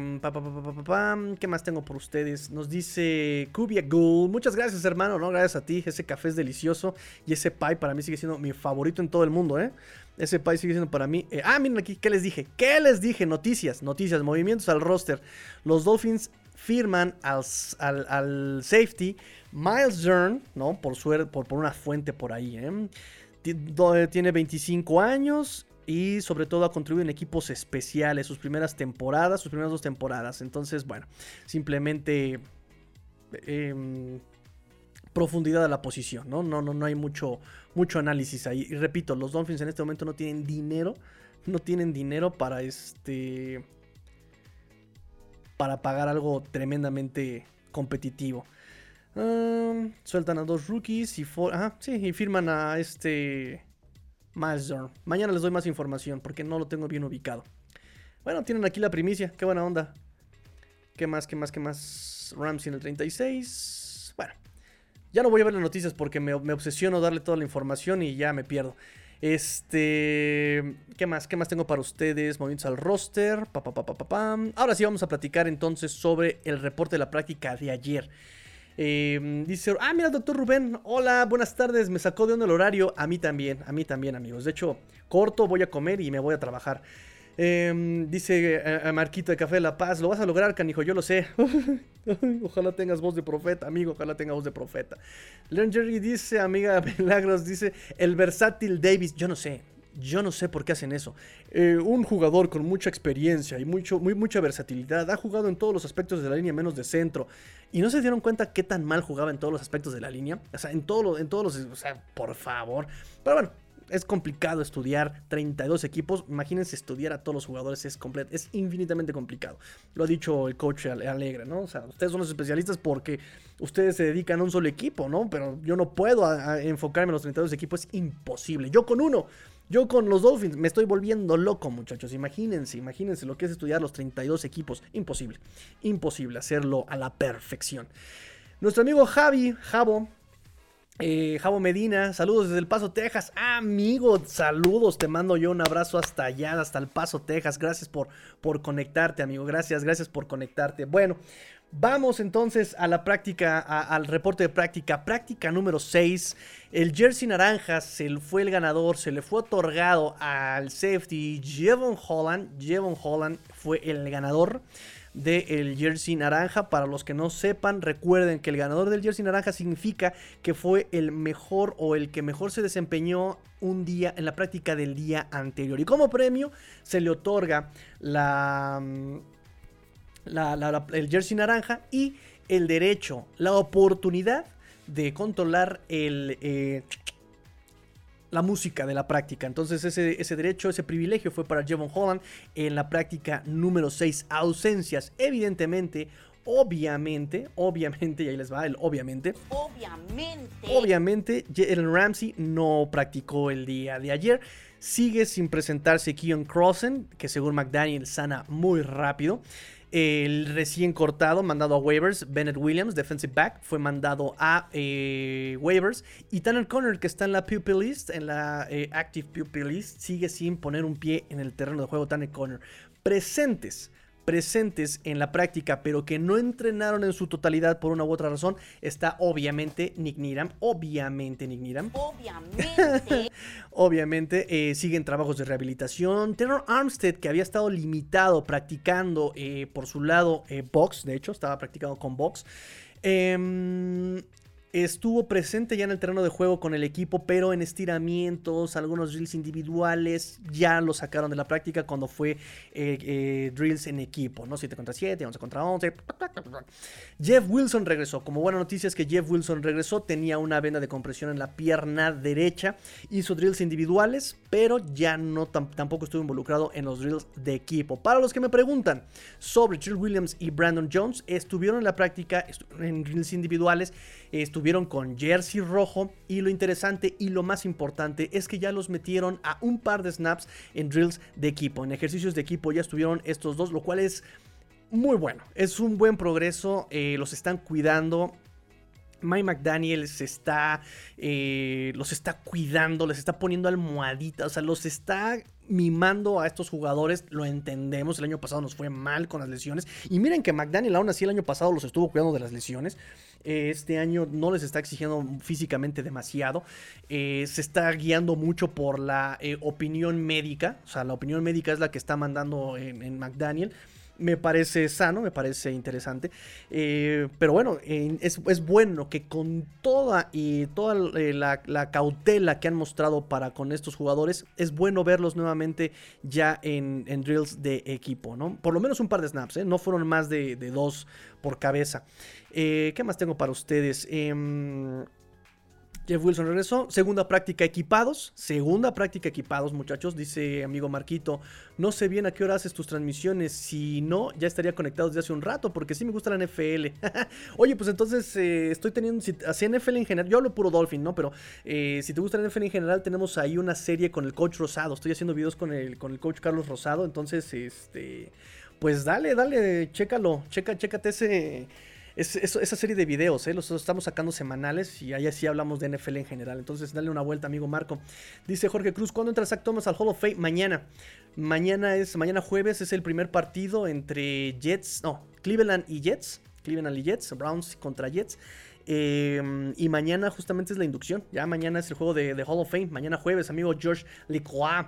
Speaker 1: ¿Qué más tengo por ustedes? Nos dice Kubia Ghoul. Muchas gracias, hermano. ¿no? Gracias a ti. Ese café es delicioso. Y ese pie para mí sigue siendo mi favorito en todo el mundo, ¿eh? Ese pie sigue siendo para mí. Eh, ah, miren aquí, ¿qué les dije? ¿Qué les dije? Noticias, noticias, movimientos al roster. Los Dolphins firman al, al, safety Miles Zern, ¿no? Por, suerte, por, por una fuente por ahí, ¿eh? Tiene 25 años y sobre todo ha contribuido en equipos especiales, sus primeras temporadas, sus primeras dos temporadas. Entonces, bueno, simplemente em, profundidad a la posición, ¿no? No, no, no hay mucho, mucho análisis ahí. Y repito, los Dolphins en este momento no tienen dinero, no tienen dinero para este, para pagar algo tremendamente competitivo. sueltan a dos rookies y, sí, y firman a este Mañana les doy más información porque no lo tengo bien ubicado. Bueno, tienen aquí la primicia. Qué buena onda. ¿Qué más? ¿Qué más? ¿Qué más? Ramsey en el 36. Bueno, ya no voy a ver las noticias porque me, obsesiono darle toda la información y ya me pierdo. Este. ¿Qué más? ¿Qué más tengo para ustedes? Movimientos al roster. Pa, pa, pa, Ahora sí vamos a platicar entonces sobre el reporte de la práctica de ayer. Em, dice, ah, mira, doctor Rubén, hola, buenas tardes, me sacó de onda el horario, a mí también, a mí también, amigos. De hecho, corto, voy a comer y me voy a trabajar. Em, dice eh, Marquito de Café de La Paz, lo vas a lograr, canijo, yo lo sé. ojalá tengas voz de profeta, amigo, ojalá tengas voz de profeta. Learn Jerry dice, amiga Milagros, dice, el versátil Davis, yo no sé, Yo no sé por qué hacen eso. Eh, un jugador con mucha experiencia y mucho, muy, mucha versatilidad ha jugado en todos los aspectos de la línea, menos de centro. Y no se dieron cuenta qué tan mal jugaba en todos los aspectos de la línea. O sea, en, todo en todos los... O sea, por favor. Pero bueno, es complicado estudiar 32 equipos. Imagínense estudiar a todos los jugadores, es, es infinitamente complicado. Lo ha dicho el coach Alegre, ¿no? O sea, ustedes son los especialistas porque ustedes se dedican a un solo equipo, ¿no? Pero yo no puedo enfocarme en los 32 equipos, es imposible. Yo con uno. Yo con los Dolphins me estoy volviendo loco, muchachos. Imagínense, imagínense lo que es estudiar los 32 equipos. Imposible, imposible hacerlo a la perfección. Nuestro amigo Javi, Javo, eh, Javo Medina, saludos desde El Paso, Texas. amigo, saludos, te mando yo un abrazo hasta allá, hasta El Paso, Texas. Gracias por, por conectarte, amigo. Gracias, gracias por conectarte. Bueno, vamos entonces a la práctica, al reporte de práctica. Práctica número 6. El jersey naranja se fue el ganador, se le fue otorgado al safety Jevon Holland. Jevon Holland fue el ganador del jersey naranja. Para los que no sepan, recuerden que el ganador del jersey naranja significa que fue el mejor o el que mejor se desempeñó un día en la práctica del día anterior. Y como premio se le otorga la, el jersey naranja y el derecho, la oportunidad de controlar el... Eh, la música de la práctica. Entonces ese, ese derecho, ese privilegio fue para Jevon Holland en la práctica número 6. Ausencias, evidentemente, obviamente, obviamente, y ahí les va el obviamente. Obviamente. Obviamente, Jalen Ramsey no practicó el día de ayer. Sigue sin presentarse Keon Crossen, que según McDaniel sana muy rápido. El recién cortado, mandado a waivers, Bennett Williams, defensive back, fue mandado a eh, waivers. Y Tanner Conner, que está en la pupil list, en la eh, active pupil list, sigue sin poner un pie en el terreno de juego. Tanner Conner. Presentes presentes en la práctica, pero que no entrenaron en su totalidad por una u otra razón, está obviamente Nick Niram. Obviamente Nick Niram. Obviamente. obviamente eh, siguen trabajos de rehabilitación. Tenor Armstead, que había estado limitado practicando eh, por su lado eh, box, de hecho, estaba practicando con box. Estuvo presente ya en el terreno de juego con el equipo, pero en estiramientos, algunos drills individuales, ya lo sacaron de la práctica cuando fue eh, eh, drills en equipo, ¿no? 7 contra 7, 11 contra 11. Jeff Wilson regresó. Como buena noticia es que Jeff Wilson regresó, tenía una venda de compresión en la pierna derecha, hizo drills individuales, pero ya no tampoco estuvo involucrado en los drills de equipo. Para los que me preguntan sobre Jill Williams y Brandon Jones, estuvieron en la práctica en drills individuales, estuvieron con jersey rojo y lo interesante y lo más importante es que ya los metieron a un par de snaps en drills de equipo, en ejercicios de equipo ya estuvieron estos dos, lo cual es muy bueno, es un buen progreso, eh, los están cuidando, Mike McDaniel se está, eh, los está cuidando, les está poniendo almohaditas, o sea, los está mimando a estos jugadores, lo entendemos, el año pasado nos fue mal con las lesiones, y miren que McDaniel aún así el año pasado los estuvo cuidando de las lesiones, eh, este año no les está exigiendo físicamente demasiado, eh, se está guiando mucho por la opinión médica, o sea, la opinión médica es la que está mandando en McDaniel, me parece sano, me parece interesante. Eh, pero bueno, es, bueno que con toda y toda eh, la, cautela que han mostrado para con estos jugadores, es bueno verlos nuevamente ya en, drills de equipo, ¿no? Por lo menos un par de snaps, ¿eh? no fueron más de, dos por cabeza. ¿Qué más tengo para ustedes? Em, Jeff Wilson regresó. Segunda práctica equipados. Segunda práctica equipados, muchachos. Dice amigo Marquito. No sé bien a qué hora haces tus transmisiones. Si no, ya estaría conectado desde hace un rato. Porque sí me gusta la NFL. Oye, pues entonces eh, estoy teniendo. Si, así NFL en general. Yo hablo puro Dolphin, ¿no? Pero eh, si te gusta la NFL en general, tenemos ahí una serie con el coach Rosado. Estoy haciendo videos con el, con el coach Carlos Rosado. Entonces, este. Pues dale, dale, chécalo. Chécate ese esa serie de videos, ¿eh? los estamos sacando semanales y ahí sí hablamos de NFL en general. Entonces, dale una vuelta, amigo Marco. Dice Jorge Cruz, ¿cuándo entra Zach Thomas al Hall of Fame? Mañana. Mañana es, mañana jueves es el primer partido entre Jets, no, Cleveland y Jets. Cleveland y Jets, Browns contra Jets. Em, y mañana justamente es la inducción. Ya mañana es el juego de, Hall of Fame. Mañana jueves, amigo George Lecroix.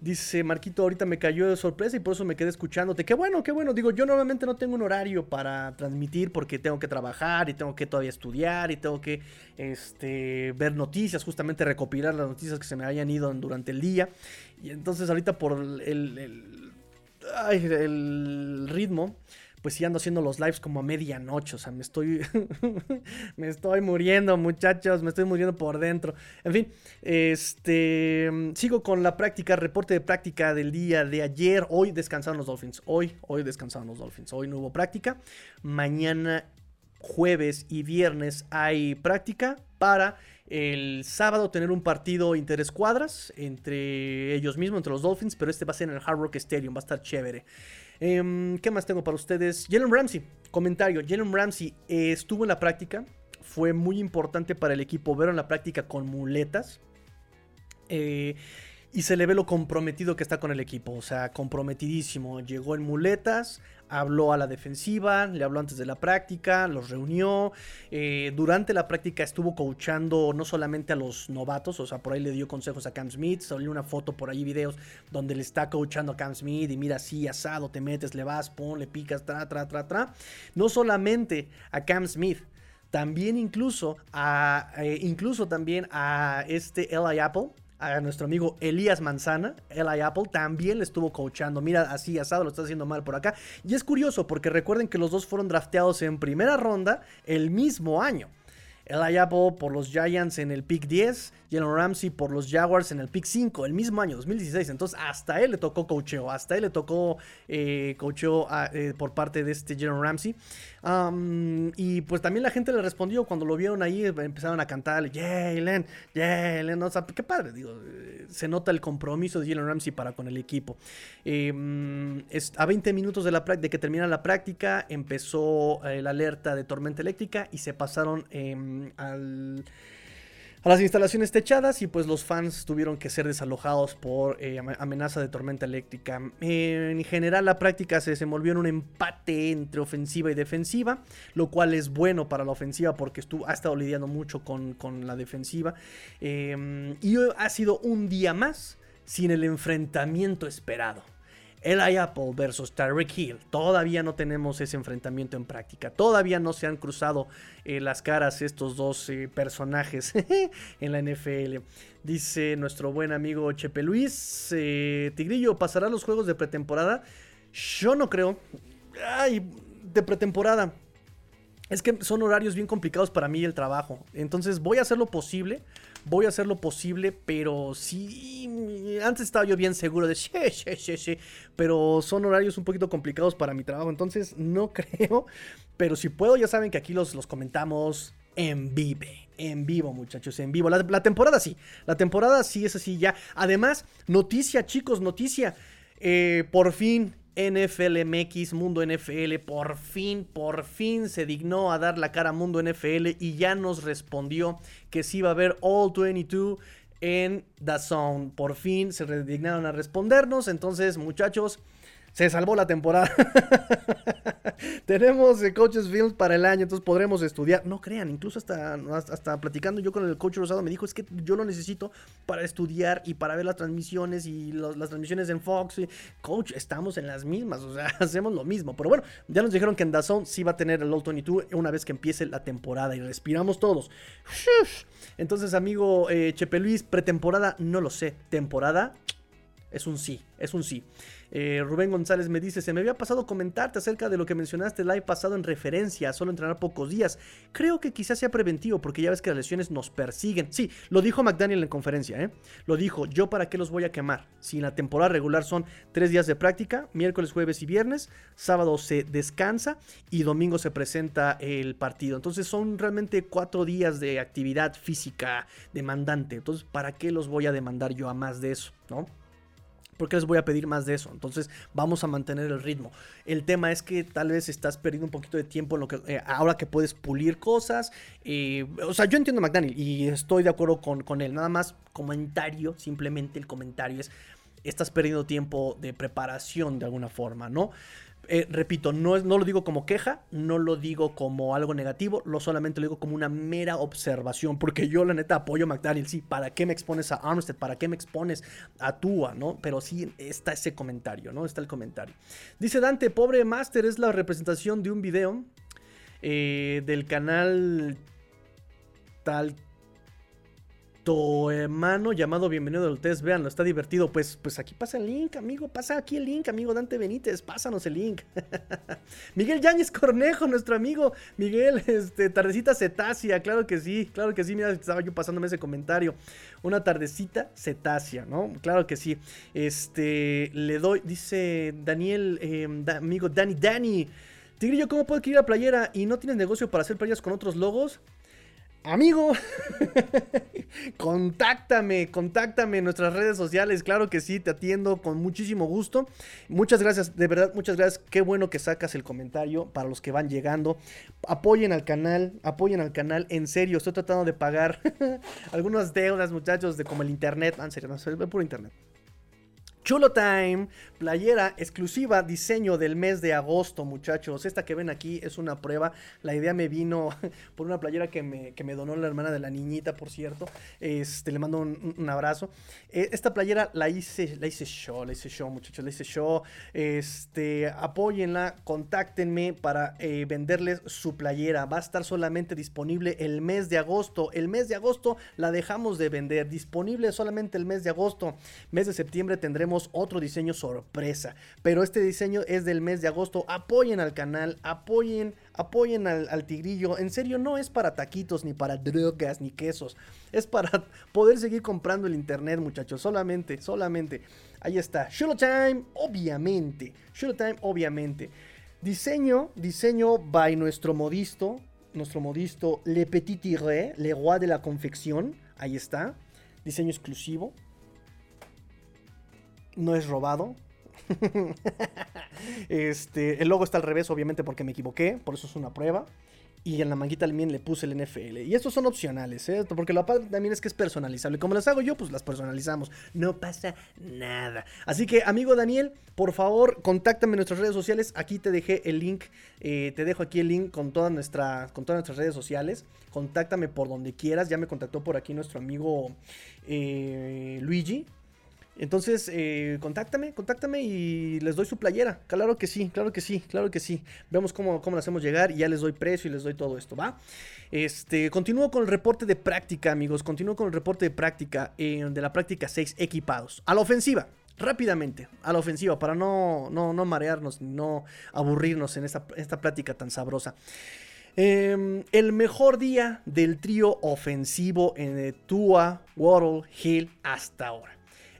Speaker 1: Dice Marquito, ahorita me cayó de sorpresa y por eso me quedé escuchándote. Qué bueno, qué bueno. Digo, yo normalmente no tengo un horario para transmitir porque tengo que trabajar y tengo que todavía estudiar y tengo que este, ver noticias, justamente recopilar las noticias que se me hayan ido durante el día. Y entonces ahorita por el, el, el ritmo pues sí ando haciendo los lives como a medianoche, o sea, me estoy, me estoy muriendo, muchachos, me estoy muriendo por dentro. En fin, este, sigo con la práctica, reporte de práctica del día de ayer. Hoy descansaron los Dolphins, hoy, hoy descansaron los Dolphins, hoy no hubo práctica. Mañana, jueves y viernes hay práctica para el sábado tener un partido interescuadras entre ellos mismos, entre los Dolphins, pero este va a ser en el Hard Rock Stadium, va a estar chévere. Em, ¿Qué más tengo para ustedes? Jalen Ramsey, comentario. Jalen Ramsey eh, estuvo en la práctica. Fue muy importante para el equipo verlo en la práctica con muletas. Eh, y se le ve lo comprometido que está con el equipo. O sea, comprometidísimo. Llegó en muletas, habló a la defensiva, le habló antes de la práctica, los reunió. Eh, durante la práctica estuvo coachando no solamente a los novatos, o sea, por ahí le dio consejos a Cam Smith. Salió una foto por ahí, videos, donde le está coachando a Cam Smith y mira así, asado, te metes, le vas, pon, le picas, tra, tra, tra, tra. No solamente a Cam Smith. También incluso a, eh, incluso también a este Eli Apple, a nuestro amigo Elías Manzana, Eli Apple, también le estuvo coachando. Mira, así asado lo está haciendo mal por acá. Y es curioso porque recuerden que los dos fueron drafteados en primera ronda el mismo año. Eli Apple por los Giants en el pick 10, Jalen Ramsey por los Jaguars en el pick 5, el mismo año, 2016. Entonces, hasta él le tocó coacheo, hasta él le tocó eh, coacheo eh, por parte de este Jalen Ramsey. y pues también la gente le respondió cuando lo vieron ahí, empezaron a cantar, Jalen, Jalen, o sea, qué padre, digo, eh, se nota el compromiso de Jalen Ramsey para con el equipo. Em, a 20 minutos de, la, de que termina la práctica, empezó la alerta de tormenta eléctrica y se pasaron em, a las instalaciones techadas y pues los fans tuvieron que ser desalojados por eh, amenaza de tormenta eléctrica. en general la práctica se desenvolvió en un empate entre ofensiva y defensiva, lo cual es bueno para la ofensiva porque estuvo, ha estado lidiando mucho con, la defensiva. Em, y ha sido un día más sin el enfrentamiento esperado. Eli Apple versus Tyreek Hill. Todavía no tenemos ese enfrentamiento en práctica. Todavía no se han cruzado eh, las caras estos dos eh, personajes en la NFL. Dice nuestro buen amigo Chepe Luis. Eh, Tigrillo, ¿pasará los juegos de pretemporada? Yo no creo. Ay, de pretemporada. Es que son horarios bien complicados para mí el trabajo. Entonces voy a hacer lo posible voy a hacer lo posible, pero sí, antes estaba yo bien seguro de, sí, sí, pero son horarios un poquito complicados para mi trabajo, entonces no creo, pero si puedo, ya saben que aquí los, los comentamos en vivo. En vivo, muchachos, en vivo. La, temporada sí. La temporada sí es así ya. Además, noticia, chicos, noticia. Eh, por fin NFL MX, Mundo NFL, por fin, por fin se dignó a dar la cara a Mundo NFL y ya nos respondió que sí va a haber All 22 en The Zone. Por fin se dignaron a respondernos. Entonces, muchachos, se salvó la temporada. Tenemos Coaches Films para el año, entonces podremos estudiar. No crean, incluso hasta, hasta, platicando yo con el coach Rosado me dijo, es que yo lo necesito para estudiar y para ver las transmisiones y las transmisiones en Fox. coach, estamos en las mismas, o sea, hacemos lo mismo. Pero bueno, ya nos dijeron que en Dazón sí va a tener el All 22 una vez que empiece la temporada y respiramos todos. Entonces, amigo eh, Chepe Luis, pretemporada, no lo sé. Temporada es un sí, es un sí. Eh, Rubén González me dice, se me había pasado comentarte acerca de lo que mencionaste el live pasado en referencia a solo entrenar pocos días. Creo que quizás sea preventivo porque ya ves que las lesiones nos persiguen. Sí, lo dijo McDaniel en conferencia, ¿eh? Lo dijo, yo para qué los voy a quemar. Si en la temporada regular son tres días de práctica, miércoles, jueves y viernes, sábado se descansa y domingo se presenta el partido. Entonces son realmente cuatro días de actividad física demandante. Entonces, ¿para qué los voy a demandar yo a más de eso? ¿No? Porque les voy a pedir más de eso. Entonces vamos a mantener el ritmo. El tema es que tal vez estás perdiendo un poquito de tiempo en lo que eh, ahora que puedes pulir cosas. Eh, o sea, yo entiendo McDaniel y estoy de acuerdo con, con él. Nada más comentario, simplemente el comentario es estás perdiendo tiempo de preparación de alguna forma, ¿no? Eh, repito, no, no lo digo como queja, no lo digo como algo negativo, lo solamente lo digo como una mera observación, porque yo la neta apoyo a McDaniel, sí, ¿para qué me expones a Armstead? ¿Para qué me expones a Tua? ¿no? Pero sí está ese comentario, ¿no? Está el comentario. Dice Dante, pobre Master es la representación de un video eh, del canal tal hermano llamado Bienvenido del Test. Veanlo, está divertido. Pues, pues aquí pasa el link, amigo. Pasa aquí el link, amigo Dante Benítez. Pásanos el link. Miguel Yáñez Cornejo, nuestro amigo. Miguel, este, tardecita cetácea. Claro que sí, claro que sí. Mira, estaba yo pasándome ese comentario. Una tardecita cetácea, ¿no? Claro que sí. Este, le doy, dice Daniel, em, amigo Dani, Dani. Tigrillo, ¿cómo puedo adquirir la playera y no tienes negocio para hacer playas con otros logos? Amigo, contáctame, contáctame en nuestras redes sociales. Claro que sí, te atiendo con muchísimo gusto. Muchas gracias, de verdad, muchas gracias. Qué bueno que sacas el comentario para los que van llegando. Apoyen al canal, apoyen al canal. En serio, estoy tratando de pagar algunas deudas, muchachos, de como el internet. Ah, en serio, no, es por internet. Chulo Time, playera exclusiva, diseño del mes de agosto, muchachos. Esta que ven aquí es una prueba. La idea me vino por una playera que me, que me donó la hermana de la niñita, por cierto. Este, le mando un, abrazo. Eh, esta playera la hice, la hice yo, la hice yo, muchachos, la hice yo. Este, apóyenla, contáctenme para eh, venderles su playera. Va a estar solamente disponible el mes de agosto. El mes de agosto la dejamos de vender. Disponible solamente el mes de agosto. Mes de septiembre tendremos otro diseño sorpresa. Pero este diseño es del mes de agosto. Apoyen al canal, apoyen, apoyen al, tigrillo. En serio, no es para taquitos, ni para drogas, ni quesos. Es para poder seguir comprando el internet, muchachos. Solamente, solamente. Ahí está. Time, obviamente. Time, obviamente. Diseño, diseño by nuestro modisto. Nuestro modisto Le Petit Tiré, Le Roi de la Confección. Ahí está. Diseño exclusivo no es robado. este, el logo está al revés, obviamente, porque me equivoqué. Por eso es una prueba. Y en la manguita también le puse el NFL. Y estos son opcionales, ¿eh? Porque lo padre también es que es personalizable. Como las hago yo, pues las personalizamos. No pasa nada. Así que, amigo Daniel, por favor, contáctame en nuestras redes sociales. Aquí te dejé el link. Eh, te dejo aquí el link con, nuestra, con todas nuestras redes sociales. Contáctame por donde quieras. Ya me contactó por aquí nuestro amigo eh, Luigi. Entonces, eh, contáctame, contáctame y les doy su playera. Claro que sí, claro que sí, claro que sí. Vemos cómo, cómo la hacemos llegar y ya les doy precio y les doy todo esto, ¿va? Este, continúo con el reporte de práctica, amigos. Continúo con el reporte de práctica eh, de la práctica 6 equipados. A la ofensiva, rápidamente, a la ofensiva, para no, no, no marearnos, no aburrirnos en esta, esta plática tan sabrosa. Em, el mejor día del trío ofensivo en Tua, Waddle, Hill hasta ahora.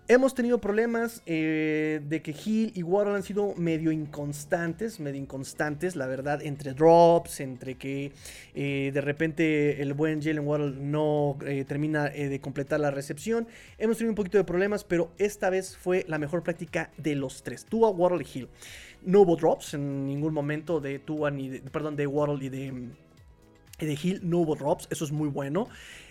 Speaker 1: Hemos tenido problemas eh, de que Hill y Waddle han sido medio inconstantes, medio inconstantes, la verdad, entre drops, entre que eh, de repente el buen Jalen Waddle no eh, termina de completar la recepción. Hemos tenido un poquito de problemas, pero esta vez fue la mejor práctica de los tres, Tua, Waddle y Hill. No hubo drops en ningún momento de Tua ni de, perdón, de Waddle y de, de Hill, no hubo drops, eso es muy bueno.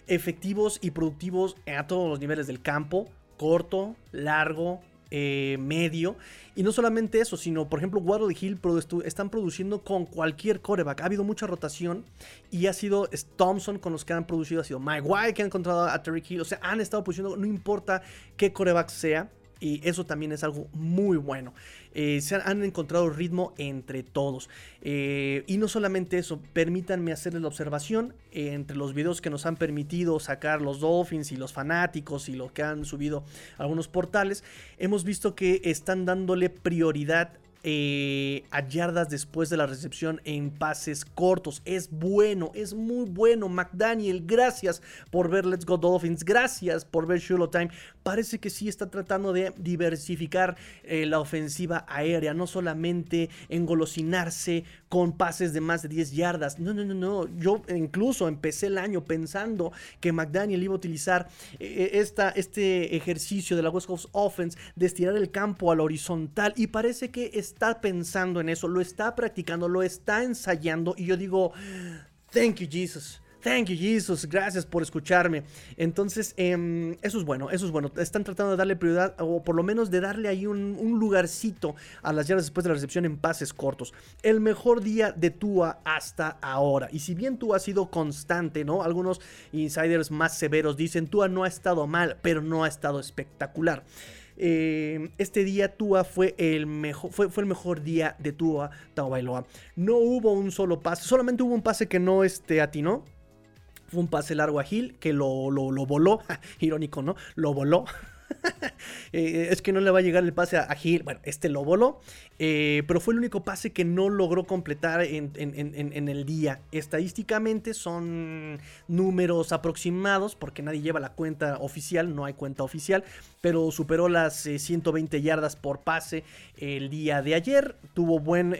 Speaker 1: Efectivos y productivos a todos los niveles del campo corto, largo, eh, medio. Y no solamente eso, sino, por ejemplo, Waddle Hill están produciendo con cualquier coreback. Ha habido mucha rotación y ha sido Thompson con los que han producido, ha sido Mike White que ha encontrado a Terry Hill. O sea, han estado produciendo, no importa qué coreback sea. Y eso también es algo muy bueno. Eh, se han, encontrado ritmo entre todos. Eh, y no solamente eso, permítanme hacerles la observación. Eh, entre los videos que nos han permitido sacar los Dolphins y los fanáticos y lo que han subido algunos portales, hemos visto que están dándole prioridad eh, a yardas después de la recepción en pases cortos. Es bueno, es muy bueno. McDaniel, gracias por ver Let's Go Dolphins. Gracias por ver Shulo Time. Parece que sí está tratando de diversificar eh, la ofensiva aérea. No solamente engolosinarse con pases de más de 10 yardas. No, no, no, no. Yo incluso empecé el año pensando que McDaniel iba a utilizar eh, esta, este ejercicio de la West Coast Offense de estirar el campo a la horizontal. Y parece que está pensando en eso, lo está practicando, lo está ensayando. Y yo digo, thank you, Jesus. Thank you, Jesus. Gracias por escucharme. Entonces, em, eso es bueno, eso es bueno. Están tratando de darle prioridad, o por lo menos de darle ahí un, lugarcito a las llaves después de la recepción en pases cortos. El mejor día de Tua hasta ahora. Y si bien Tua ha sido constante, ¿no? Algunos insiders más severos dicen Tua no ha estado mal, pero no ha estado espectacular. Eh, este día Tua fue el mejor, fue el mejor día de Tua Tagovailoa. No hubo un solo pase, solamente hubo un pase que no este, atinó. Fue un pase largo a Gil que lo, lo, lo voló. Irónico, ¿no? Lo voló. Eh, es que no le va a llegar el pase a, Gil. Bueno, este lo voló. Eh, pero fue el único pase que no logró completar en, el día. Estadísticamente son números aproximados, porque nadie lleva la cuenta oficial, no hay cuenta oficial, pero superó las 120 eh, yardas por pase el día de ayer. Tuvo buen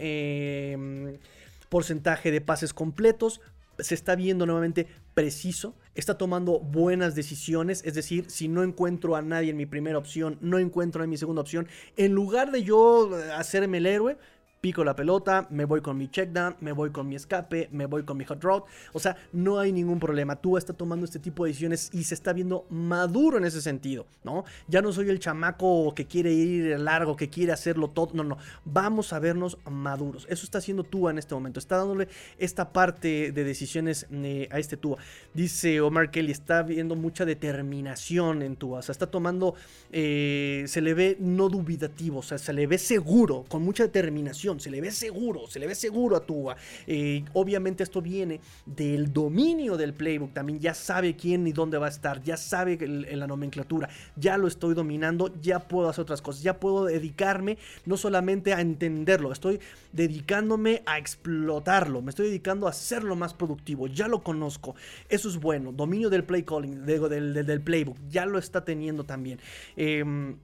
Speaker 1: porcentaje de pases completos. Se está viendo nuevamente preciso está tomando buenas decisiones, es decir, si no encuentro a nadie en mi primera opción, no encuentro en mi segunda opción, en lugar de yo hacerme el héroe, pico la pelota, me voy con mi checkdown, me voy con mi escape, me voy con mi hot rod. O sea, no hay ningún problema. Tú está tomando este tipo de decisiones y se está viendo maduro en ese sentido, ¿no? Ya no soy el chamaco que quiere ir largo, que quiere hacerlo todo. No, no. Vamos a vernos maduros. Eso está haciendo Tua en este momento. Está dándole esta parte de decisiones eh, a este Tua. Dice Omar Kelly, está viendo mucha determinación en Tua. O sea, está tomando, eh, se le ve no dubitativo, o sea, se le ve seguro, con mucha determinación se le ve seguro, se le ve seguro a Tua. Eh, obviamente esto viene del dominio del playbook, también ya sabe quién y dónde va a estar, ya sabe en la nomenclatura, ya lo estoy dominando, ya puedo hacer otras cosas, ya puedo dedicarme no solamente a entenderlo, estoy dedicándome a explotarlo, me estoy dedicando a hacerlo más productivo, ya lo conozco, eso es bueno, dominio del play calling, del, del, playbook, ya lo está teniendo también. Em,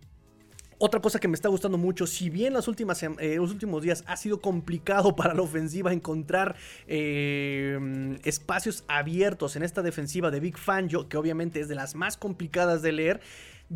Speaker 1: otra cosa que me está gustando mucho, si bien eh, los últimos días ha sido complicado para la ofensiva encontrar eh, espacios abiertos en esta defensiva de Big Fangio, que obviamente es de las más complicadas de leer,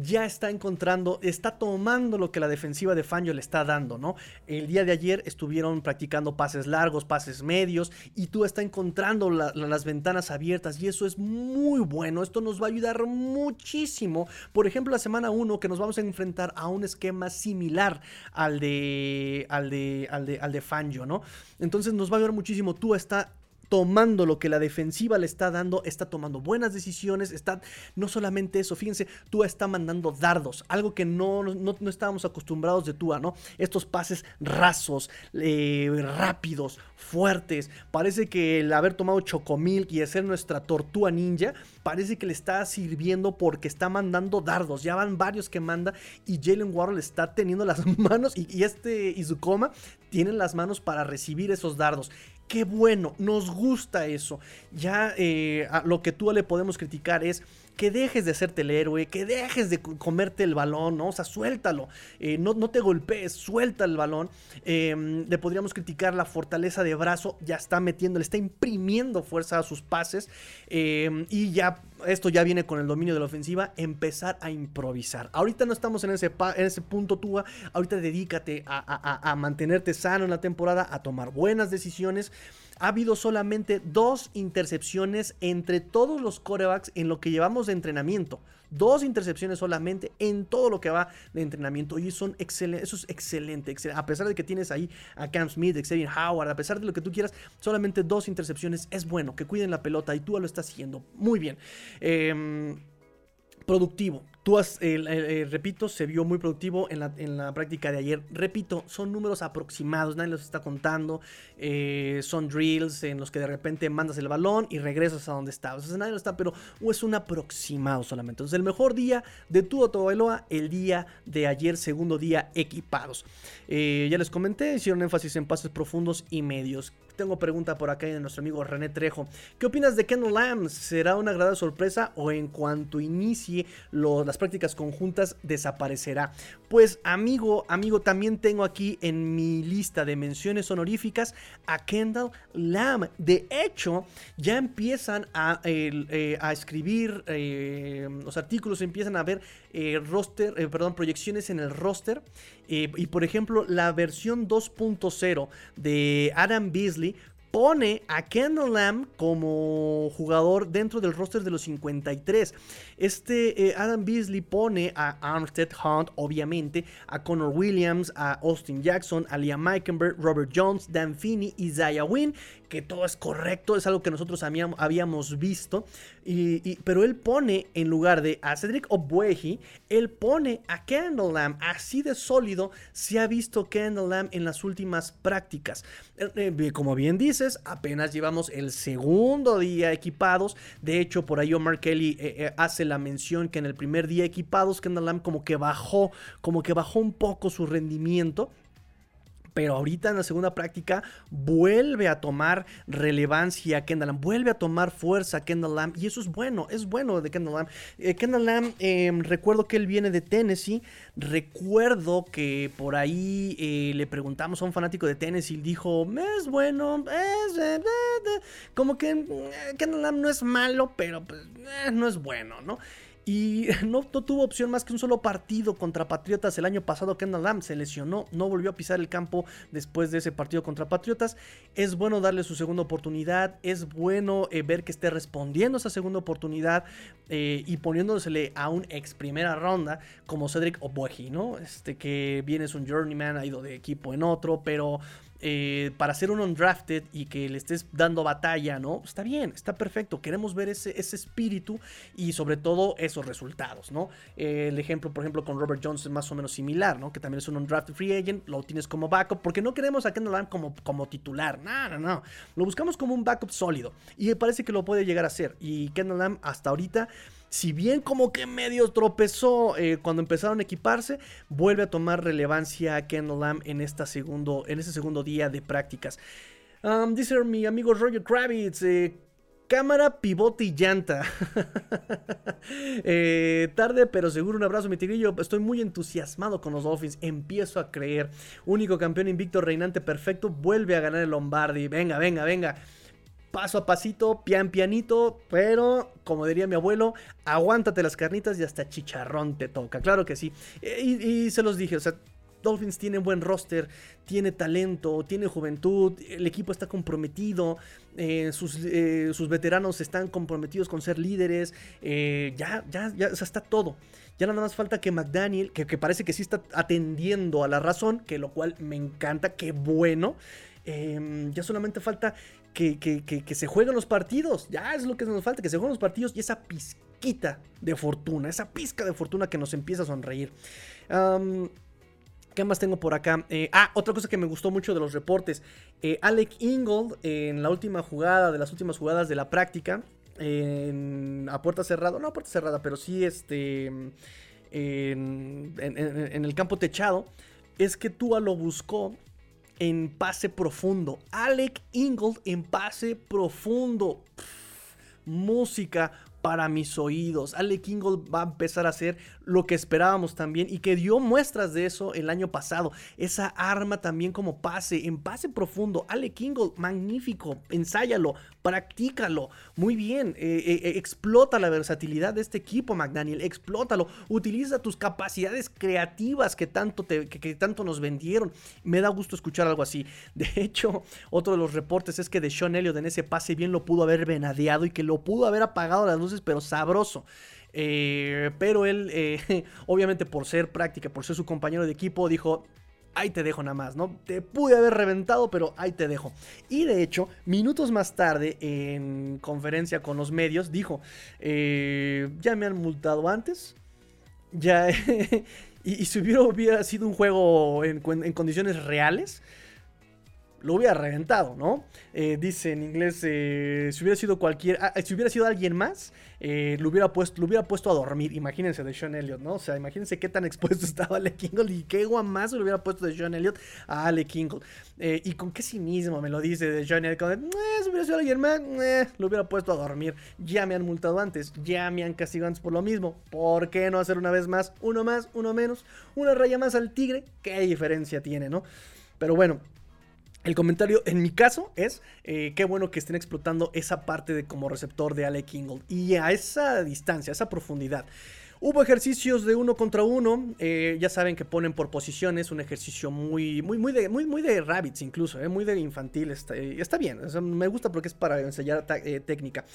Speaker 1: ya está encontrando, está tomando lo que la defensiva de Fangio le está dando, ¿no? El día de ayer estuvieron practicando pases largos, pases medios, y tú está encontrando las ventanas abiertas, y eso es muy bueno. Esto nos va a ayudar muchísimo. Por ejemplo, la semana 1 que nos vamos a enfrentar a un esquema similar al de, al de, al de, al de Fangio, ¿no? Entonces nos va a ayudar muchísimo. Tú está tomando lo que la defensiva le está dando, está tomando buenas decisiones, está no solamente eso, fíjense, Tua está mandando dardos, algo que no, no, estábamos acostumbrados de Tua, ¿no? Estos pases rasos, eh, rápidos, fuertes, parece que el haber tomado Chocomilk y hacer nuestra tortuga ninja, parece que le está sirviendo porque está mandando dardos, ya van varios que manda y Jalen Warhol está teniendo las manos y, y este Izukoma tienen las manos para recibir esos dardos. Qué bueno, nos gusta eso. Ya eh, lo que tú le podemos criticar es que dejes de hacerte el héroe, que dejes de comerte el balón, ¿no? O sea, suéltalo, eh, no, no, te golpees, suelta el balón. Em, le podríamos criticar la fortaleza de brazo, ya está metiendo, le está imprimiendo fuerza a sus pases em, y ya esto ya viene con el dominio de la ofensiva, empezar a improvisar. Ahorita no estamos en ese, en ese punto, Tua. Ahorita dedícate a, a mantenerte sano en la temporada, a tomar buenas decisiones ha habido solamente dos intercepciones entre todos los corebacks en lo que llevamos de entrenamiento. Dos intercepciones solamente en todo lo que va de entrenamiento. Y son excelentes, eso es excelente, A pesar de que tienes ahí a Cam Smith, Xavier Howard, a pesar de lo que tú quieras, solamente dos intercepciones es bueno. Que cuiden la pelota y tú lo estás haciendo. Muy bien. Eh, productivo. Tú has, repito, se vio muy productivo en la, práctica de ayer. Repito, son números aproximados, nadie los está contando. Eh, son drills en los que de repente mandas el balón y regresas a donde estabas. nadie lo está, pero es un aproximado solamente. Entonces, el mejor día de tu Bailoa, el día de ayer, segundo día equipados. Eh, ya les comenté, hicieron énfasis en pases profundos y medios. Tengo pregunta por acá de nuestro amigo René Trejo. ¿Qué opinas de Kendall Lamb? ¿Será una agradable sorpresa o en cuanto inicie las prácticas conjuntas desaparecerá? Pues amigo, amigo, también tengo aquí en mi lista de menciones honoríficas a Kendall Lamb. De hecho, ya empiezan a, eh, escribir eh, los artículos, empiezan a ver eh, roster, perdón, proyecciones en el roster. y por ejemplo, la versión 2.0 de Adam Beasley pone a Kendall Lamb como jugador dentro del roster de los 53. Este eh, Adam Beasley pone a Armstead Hunt, obviamente, a Connor Williams, a Austin Jackson, a Liam Meikenberg, Robert Jones, Dan Finney Zaya Wynn, que todo es correcto, es algo que nosotros habíamos visto. Y, pero él pone en lugar de a Cedric Obweji, él pone a Kendall Lamb. Así de sólido se ha visto Kendall Lamb en las últimas prácticas. Eh, eh, como bien dices, apenas llevamos el segundo día equipados. De hecho, por ahí Omar Kelly eh, hace la mención que en el primer día equipados, Kendall Lamb como que bajó, como que bajó un poco su rendimiento pero ahorita en la segunda práctica vuelve a tomar relevancia Kendall Lamb, vuelve a tomar fuerza Kendall Lamb y eso es bueno, es bueno de Kendall Lamb. Eh, Kendall Lamb, em, recuerdo que él viene de Tennessee, recuerdo que por ahí eh, le preguntamos a un fanático de Tennessee dijo, es bueno, es... Eh, como que Kendall Lamb no es malo, pero pues, no es bueno, ¿no? Y no, tuvo opción más que un solo partido contra Patriotas el año pasado. Kendall Lamb se lesionó, no volvió a pisar el campo después de ese partido contra Patriotas. Es bueno darle su segunda oportunidad, es bueno eh, ver que esté respondiendo a esa segunda oportunidad eh, y poniéndosele a un ex primera ronda como Cedric Oboeji, ¿no? Este que viene es un journeyman, ha ido de equipo en otro, pero eh, para ser un undrafted y que le estés dando batalla, ¿no? Está bien, está perfecto. Queremos ver ese, ese espíritu y sobre todo esos resultados, ¿no? Eh, el ejemplo, por ejemplo, con Robert Jones es más o menos similar, ¿no? Que también es un undrafted free agent, lo tienes como backup, porque no queremos a Kendall Lamb como, como titular, no, no, no. Lo buscamos como un backup sólido y parece que lo puede llegar a ser. Y Kendall Lamb hasta ahorita si bien como que medio tropezó eh, cuando empezaron a equiparse, vuelve a tomar relevancia Kendall Lamb en, esta segundo, en este segundo día de prácticas. dice mi amigo Roger Kravitz, eh, cámara, pivote y llanta. Eh, tarde, pero seguro un abrazo, mi tigrillo. Estoy muy entusiasmado con los Dolphins. Empiezo a creer. Único campeón invicto, reinante perfecto. Vuelve a ganar el Lombardi. Venga, venga, venga paso a pasito, pian pianito, pero como diría mi abuelo, aguántate las carnitas y hasta chicharrón te toca. Claro que sí. Eh, y, se los dije, o sea, Dolphins tiene buen roster, tiene talento, tiene juventud, el equipo está comprometido, eh, sus, eh, sus, veteranos están comprometidos con ser líderes, ya, ya, ya, o sea, está todo. Ya nada más falta que McDaniel, que, que, parece que sí está atendiendo a la razón, que lo cual me encanta, qué bueno. Em, ya solamente falta que, se jueguen los partidos. Ya es lo que nos falta, que se jueguen los partidos y esa pizquita de fortuna, esa pizca de fortuna que nos empieza a sonreír. ¿Qué más tengo por acá? Eh, ah, otra cosa que me gustó mucho de los reportes. Eh, Alec Ingold en la última jugada, de las últimas jugadas de la práctica, a puerta cerrada, no a puerta cerrada, pero sí este, en, en el campo techado, es que Tua lo buscó en pase profundo. Alec Ingold en pase profundo. música para mis oídos. Alec Ingold va a empezar a hacer lo que esperábamos también y que dio muestras de eso el año pasado. Esa arma también como pase, en pase profundo. Alec Ingold, magnífico. Ensáyalo, practícalo. Muy bien. Eh, eh, eh, explota la versatilidad de este equipo, McDaniel. Explótalo. Utiliza tus capacidades creativas que tanto, te, que, tanto nos vendieron. Me da gusto escuchar algo así. De hecho, otro de los reportes es que de Sean Elliott en ese pase bien lo pudo haber venadeado y que lo pudo haber apagado las luces pero sabroso. Eh, pero él, eh, obviamente por ser práctica, por ser su compañero de equipo, dijo, ahí te dejo nada más, ¿no? Te pude haber reventado, pero ahí te dejo. Y de hecho, minutos más tarde, en conferencia con los medios, dijo, eh, ya me han multado antes, ya... y, si hubiera, sido un juego en condiciones reales, lo hubiera reventado, ¿no? Eh, dice en inglés, eh, si hubiera sido cualquier, ah, si hubiera sido alguien más, eh, lo, hubiera puesto, lo hubiera puesto a dormir. Imagínense de Sean Elliott, ¿no? O sea, imagínense qué tan expuesto estaba Ale Kingle y qué más lo hubiera puesto de Sean Elliott a Ale Kingle. y con qué cinismo me lo dice de Sean Elliott, si hubiera sido alguien más, lo hubiera puesto a dormir. Ya me han multado antes, ya me han castigado antes por lo mismo. ¿Por qué no hacer una vez más? Uno más, uno menos, una raya más al tigre. ¿Qué diferencia tiene, no? Pero bueno, el comentario en mi caso es eh, qué bueno que estén explotando esa parte de como receptor de Alec Ingold y a esa distancia, a esa profundidad. Hubo ejercicios de uno contra uno, eh, ya saben que ponen por posiciones, un ejercicio muy, muy, muy de, rabbits incluso, eh, muy de infantil, está, eh, bien, me gusta porque es para enseñar técnica.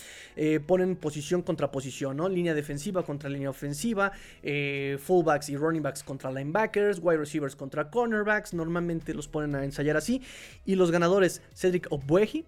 Speaker 1: ponen posición contra posición, ¿no? Línea defensiva contra línea ofensiva, fullbacks y running backs contra linebackers, wide receivers contra cornerbacks, normalmente los ponen a ensayar así. Y los ganadores, Cedric Obueji,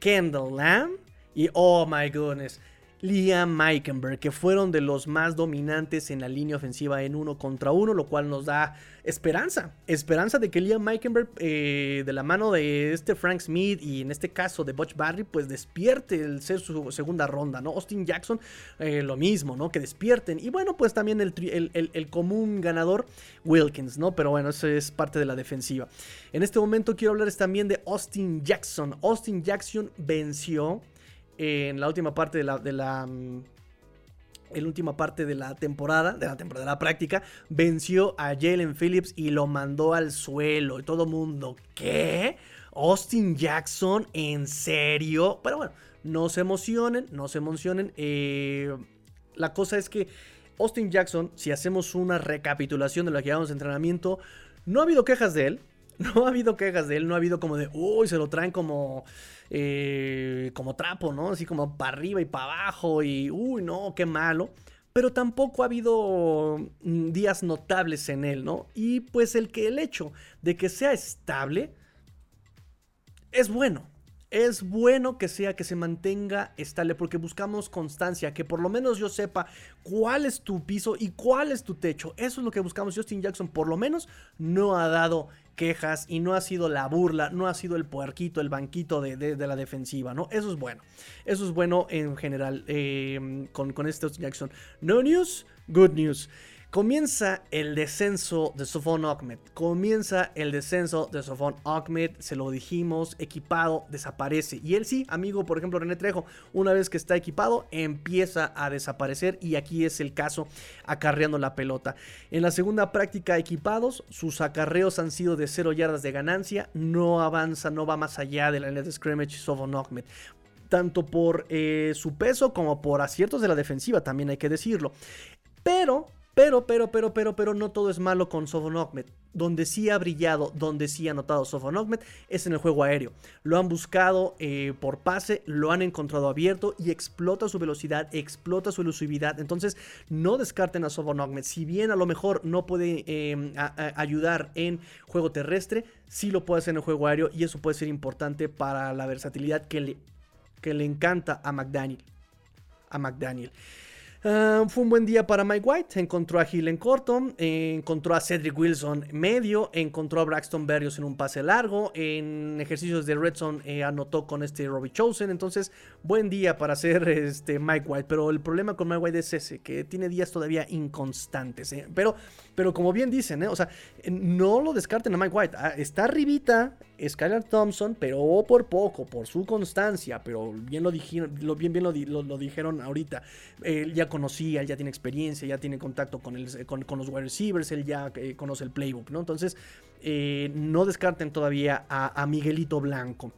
Speaker 1: Kendall Lamb y, oh my goodness, Liam Meikenberg, que fueron de los más dominantes en la línea ofensiva en uno contra uno, lo cual nos da esperanza, esperanza de que Liam Meikenberg, eh, de la mano de este Frank Smith y en este caso de Butch Barry, pues despierte el ser su segunda ronda, ¿no? Austin Jackson, eh, lo mismo, ¿no? Que despierten. Y bueno, pues también el, el, común ganador, Wilkins, ¿no? Pero bueno, eso es parte de la defensiva. En este momento quiero hablarles también de Austin Jackson. Austin Jackson venció en la última parte de la, de la mm, en última parte de la temporada, de la temporada de la práctica, venció a Jalen Phillips y lo mandó al suelo. Y todo mundo, ¿qué? Austin Jackson, ¿en serio? Pero bueno, no se emocionen, no se emocionen. Eh, la cosa es que Austin Jackson, si hacemos una recapitulación de lo que llevamos de entrenamiento, no ha habido quejas de él. No ha habido quejas de él, no ha habido como de, uy, se lo traen como eh, como trapo, ¿no? Así como para arriba y para abajo y, uy, no, qué malo. Pero tampoco ha habido mm, días notables en él, ¿no? Y pues el que el hecho de que sea estable es bueno. Es bueno que sea que se mantenga estable porque buscamos constancia, que por lo menos yo sepa cuál es tu piso y cuál es tu techo. Eso es lo que buscamos. Justin Jackson por lo menos no ha dado quejas y no ha sido la burla, no ha sido el puerquito, el banquito de, la defensiva, ¿no? Eso es bueno. Eso es bueno en general eh, con, con este Jackson. No news, good news. Comienza el descenso de Sofon Ahmed. Comienza el descenso de Sofon Ahmed. Se lo dijimos, equipado, desaparece. Y él sí, amigo, por ejemplo, René Trejo, una vez que está equipado, empieza a desaparecer. Y aquí es el caso, acarreando la pelota. En la segunda práctica, equipados, sus acarreos han sido de 0 yardas de ganancia. No avanza, no va más allá de la línea de scrimmage Sofon Ahmed tanto por eh, su peso como por aciertos de la defensiva, también hay que decirlo. Pero pero, pero, pero, pero, pero no todo es malo con Sofon Ahmed. Donde sí ha brillado, donde sí ha notado Sofon Ahmed es en el juego aéreo. Lo han buscado eh, por pase, lo han encontrado abierto y explota su velocidad, explota su elusividad. Entonces, no descarten a Sofon. Si bien a lo mejor no puede em, ayudar en juego terrestre, sí lo puede hacer en el juego aéreo y eso puede ser importante para la versatilidad que le, que le encanta a McDaniel. A McDaniel. Ah, fue un buen día para Mike White. Encontró a Hill en corto, encontró a Cedric Wilson medio, encontró a Braxton Berrios en un pase largo. En ejercicios de Redson eh, anotó con este Robbie Chosen. Entonces, buen día para hacer este Mike White. Pero el problema con Mike White es ese, que tiene días todavía inconstantes. ¿eh? Pero, pero como bien dicen, ¿eh? o sea, no lo descarten a Mike White. Ah, está arribita Skylar Thompson, pero por poco, por su constancia. Pero bien lo dijeron, ahorita. ya conocía, él ya tiene experiencia, ya tiene contacto con, con, los wide receivers, él ya eh, conoce el playbook, ¿no? Entonces, eh, no descarten todavía a, Miguelito Blanco.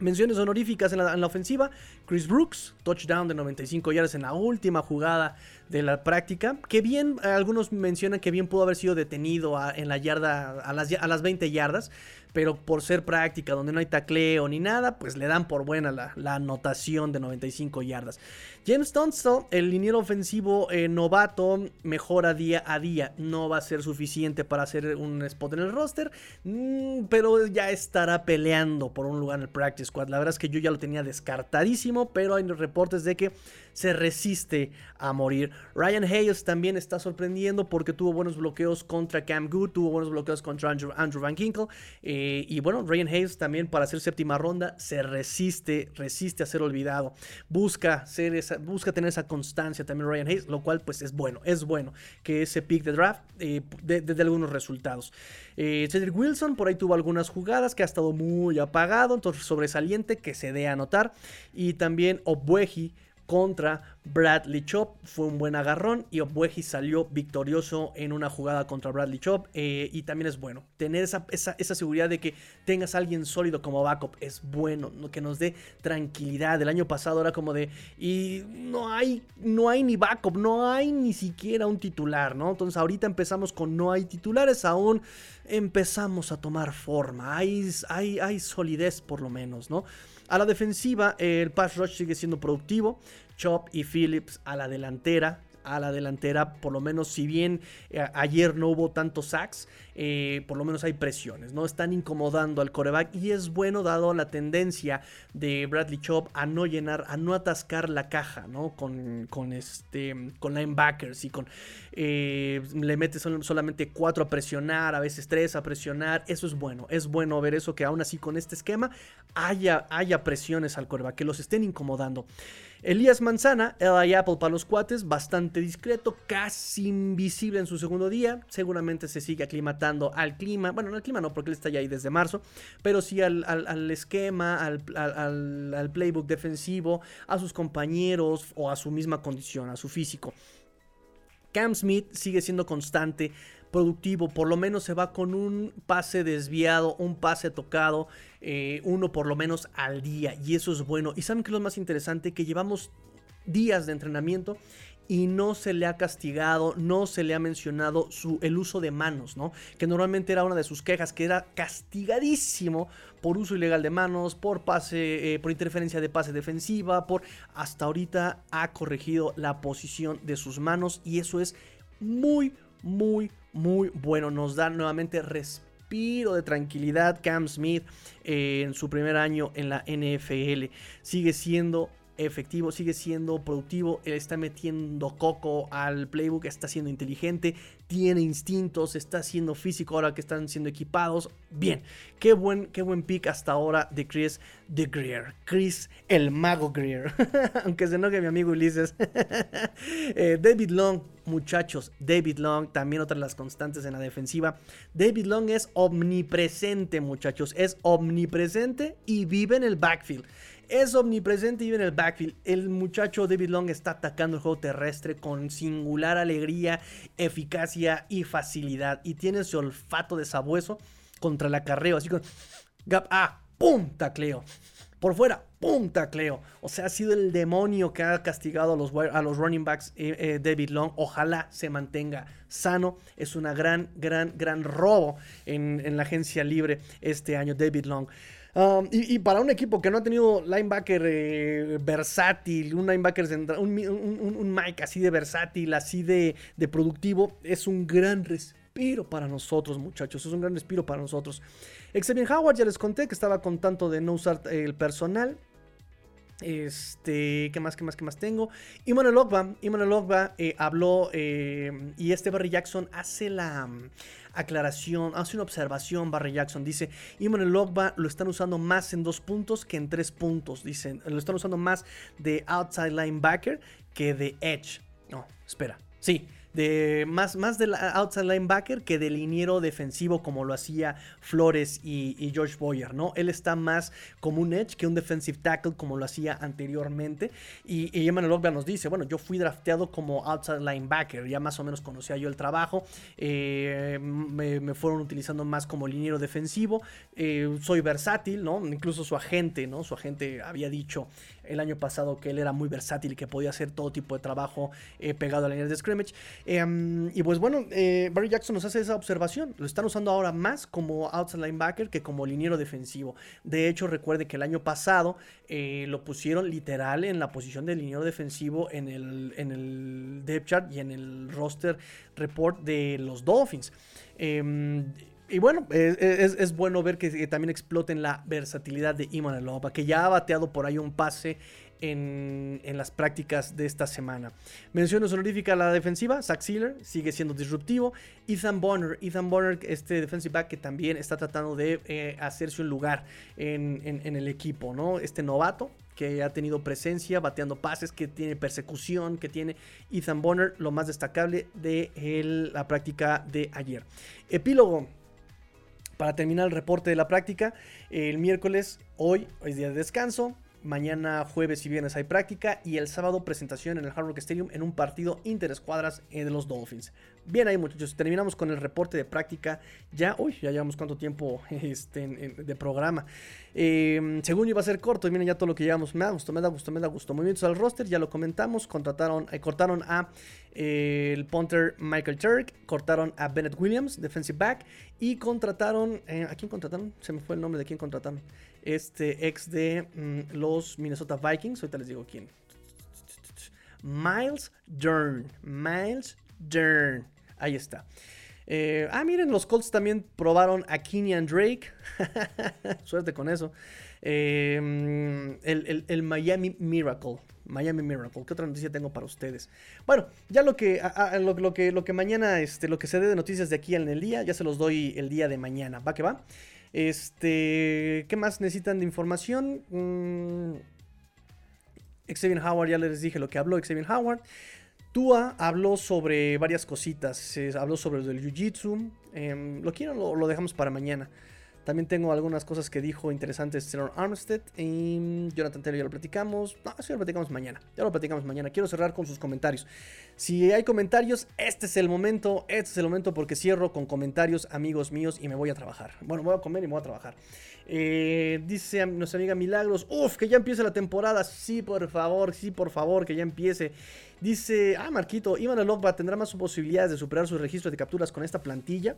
Speaker 1: Menciones honoríficas en la, en la, ofensiva. Chris Brooks, touchdown de 95 yardas en la última jugada de la práctica. Que bien, algunos mencionan que bien pudo haber sido detenido en la yarda, a las, a las 20 yardas pero por ser práctica, donde no hay tacleo ni nada, pues le dan por buena la, anotación de 95 yardas. James Tunstall, el liniero ofensivo eh, novato, mejora día a día. No va a ser suficiente para hacer un spot en el roster, mm, pero ya estará peleando por un lugar en el practice squad. La verdad es que yo ya lo tenía descartadísimo, pero hay reportes de que se resiste a morir. Ryan Hayes también está sorprendiendo porque tuvo buenos bloqueos contra Cam Good, tuvo buenos bloqueos contra Andrew, Van Ginkle. Eh, y bueno, Ryan Hayes también para hacer séptima ronda se resiste, resiste a ser olvidado. Busca, ser esa, busca tener esa constancia también Ryan Hayes, lo cual pues es bueno, es bueno que ese pick de draft eh, de, algunos resultados. Eh, Cedric Wilson por ahí tuvo algunas jugadas que ha estado muy apagado, entonces sobresaliente que se dé a notar. Y también Obueji contra Bradley Chop fue un buen agarrón y Obueji salió victorioso en una jugada contra Bradley Chop. Eh, y también es bueno tener esa, esa, seguridad de que tengas a alguien sólido como backup. Es bueno, que nos dé tranquilidad. El año pasado era como de. Y no hay, no hay ni backup, no hay ni siquiera un titular, ¿no? Entonces ahorita empezamos con no hay titulares, aún empezamos a tomar forma. Hay, hay, hay solidez por lo menos, ¿no? A la defensiva, el pass rush sigue siendo productivo. Chop y Phillips a la delantera a la delantera, por lo menos si bien eh, ayer no hubo tantos sacks, eh, por lo menos hay presiones, ¿no? Están incomodando al coreback y es bueno dado la tendencia de Bradley Chop a no llenar, a no atascar la caja, ¿no? Con, con este, con linebackers y con, eh, le mete solamente cuatro a presionar, a veces tres a presionar, eso es bueno, es bueno ver eso que aún así con este esquema haya, haya presiones al coreback, que los estén incomodando. Elías Manzana, el Apple para los cuates, bastante discreto, casi invisible en su segundo día. Seguramente se sigue aclimatando al clima. Bueno, no al clima no, porque él está ya ahí desde marzo. Pero sí al, esquema, al, al playbook defensivo, a sus compañeros o a su misma condición, a su físico. Cam Smith sigue siendo constante productivo, por lo menos se va con un pase desviado, un pase tocado, eh, uno por lo menos al día, y eso es bueno. Y saben que lo más interesante, que llevamos días de entrenamiento y no se le ha castigado, no se le ha mencionado su, el uso de manos, ¿no? Que normalmente era una de sus quejas, que era castigadísimo por uso ilegal de manos, por pase, eh, por interferencia de pase defensiva, por hasta ahorita ha corregido la posición de sus manos y eso es muy, muy, muy bueno. Nos da nuevamente respiro de tranquilidad. Cam Smith eh, en su primer año en la NFL sigue siendo efectivo, sigue siendo productivo, él está metiendo coco al playbook, está siendo inteligente, tiene instintos, está siendo físico ahora que están siendo equipados. Bien, qué buen, qué buen pick hasta ahora de Chris de Greer. Chris el mago Greer. Aunque se enoje mi amigo Ulises. Eh, David Long, muchachos, David Long, también otra de las constantes en la defensiva. David Long es omnipresente, muchachos, es omnipresente y vive en el backfield es omnipresente y en el backfield. El muchacho David Long está atacando el juego terrestre con singular alegría, eficacia y facilidad. Y tiene ese olfato de sabueso contra el acarreo. Así con. Gap, ah, ¡pum! Tacleo. Por fuera, ¡pum! Tacleo. O sea, ha sido el demonio que ha castigado a los, a los running backs eh, eh, David Long. Ojalá se mantenga sano. Es una gran, gran, gran robo en, en la agencia libre este año, David Long. Um, y, para un equipo que no ha tenido linebacker eh, versátil, un linebacker un, un, Mike así de versátil, así de, productivo, es un gran respiro para nosotros, muchachos. Es un gran respiro para nosotros. Xavier Howard, ya les conté que estaba con tanto de no usar el personal. Este, ¿qué más, qué más, qué más tengo? Iman Ogba, Iman Ogba eh, habló eh, y este Barry Jackson hace la aclaración, hace una observación Barry Jackson, dice, Iman Ogba lo están usando más en dos puntos que en tres puntos, dicen, lo están usando más de outside linebacker que de edge. No, espera, sí, de más, más del outside linebacker que del liniero defensivo como lo hacía Flores y, George Boyer, ¿no? Él está más como un edge que un defensive tackle como lo hacía anteriormente. Y, y Emmanuel nos dice, bueno, yo fui drafteado como outside linebacker, ya más o menos conocía yo el trabajo, eh, me, fueron utilizando más como liniero defensivo, eh, soy versátil, ¿no? Incluso su agente, ¿no? Su agente había dicho el año pasado que él era muy versátil y que podía hacer todo tipo de trabajo eh, pegado a la línea de scrimmage. Em, y pues bueno, eh, Barry Jackson nos hace esa observación. Lo están usando ahora más como outside linebacker que como liniero defensivo. De hecho, recuerde que el año pasado eh, lo pusieron literal en la posición de liniero defensivo en el, en depth chart y en el roster report de los Dolphins. Em, y bueno, es, bueno ver que, también exploten la versatilidad de Iman Alova, que ya ha bateado por ahí un pase en, las prácticas de esta semana. Mención honorífica a la defensiva, Zach Sealer sigue siendo disruptivo. Ethan Bonner, Ethan Bonner, este defensive back que también está tratando de eh, hacerse un lugar en, el equipo, ¿no? Este novato que ha tenido presencia, bateando pases, que tiene persecución, que tiene Ethan Bonner, lo más destacable de la práctica de ayer. Epílogo, para terminar el reporte de la práctica, el miércoles, hoy, hoy es día de descanso, Mañana jueves y viernes hay práctica y el sábado presentación en el Hard Rock Stadium en un partido interescuadras de los Dolphins. Bien ahí muchachos, terminamos con el reporte de práctica. Ya, uy, ya llevamos cuánto tiempo este, de programa. Em, según iba a ser corto, y miren ya todo lo que llevamos. Me da gusto, me da gusto, me da gusto. Movimientos al roster, ya lo comentamos. Contrataron, eh, cortaron a eh, el punter Michael Turk, cortaron a Bennett Williams, defensive back, y contrataron, ¿a quién contrataron? Se me fue el nombre de quién contrataron este ex de mm, los Minnesota Vikings. Ahorita les digo quién. Miles Dern. Miles Dern. Ahí está. Eh, ah, miren, los Colts también probaron a Kenyan Drake. Suerte con eso. Eh, el, Miami Miracle. Miami Miracle. ¿Qué otra noticia tengo para ustedes? Bueno, ya lo que, lo, que, lo que mañana, este, lo que se dé de noticias de aquí en el día, ya se los doy el día de mañana. ¿Va que va? Este, ¿qué más necesitan de información? Mm, Xavier Howard, ya les dije lo que habló Xavier Howard. Tua habló sobre varias cositas. habló sobre el Jiu-Jitsu. Em, lo quiero, lo, dejamos para mañana. También tengo algunas cosas que dijo interesantes Taylor Armstead. Y Jonathan Taylor ya lo platicamos. No, eso ya lo platicamos mañana. Ya lo platicamos mañana. Quiero cerrar con sus comentarios. Si hay comentarios, este es el momento. Este es el momento porque cierro con comentarios, amigos míos, y me voy a trabajar. Bueno, voy a comer y me voy a trabajar. Eh, dice nuestra amiga Milagros. Uf, que ya empiece la temporada. Sí, por favor, sí, por favor, que ya empiece. Dice, ah, Marquito, Ivan Logba tendrá más posibilidades de superar sus registros de capturas con esta plantilla.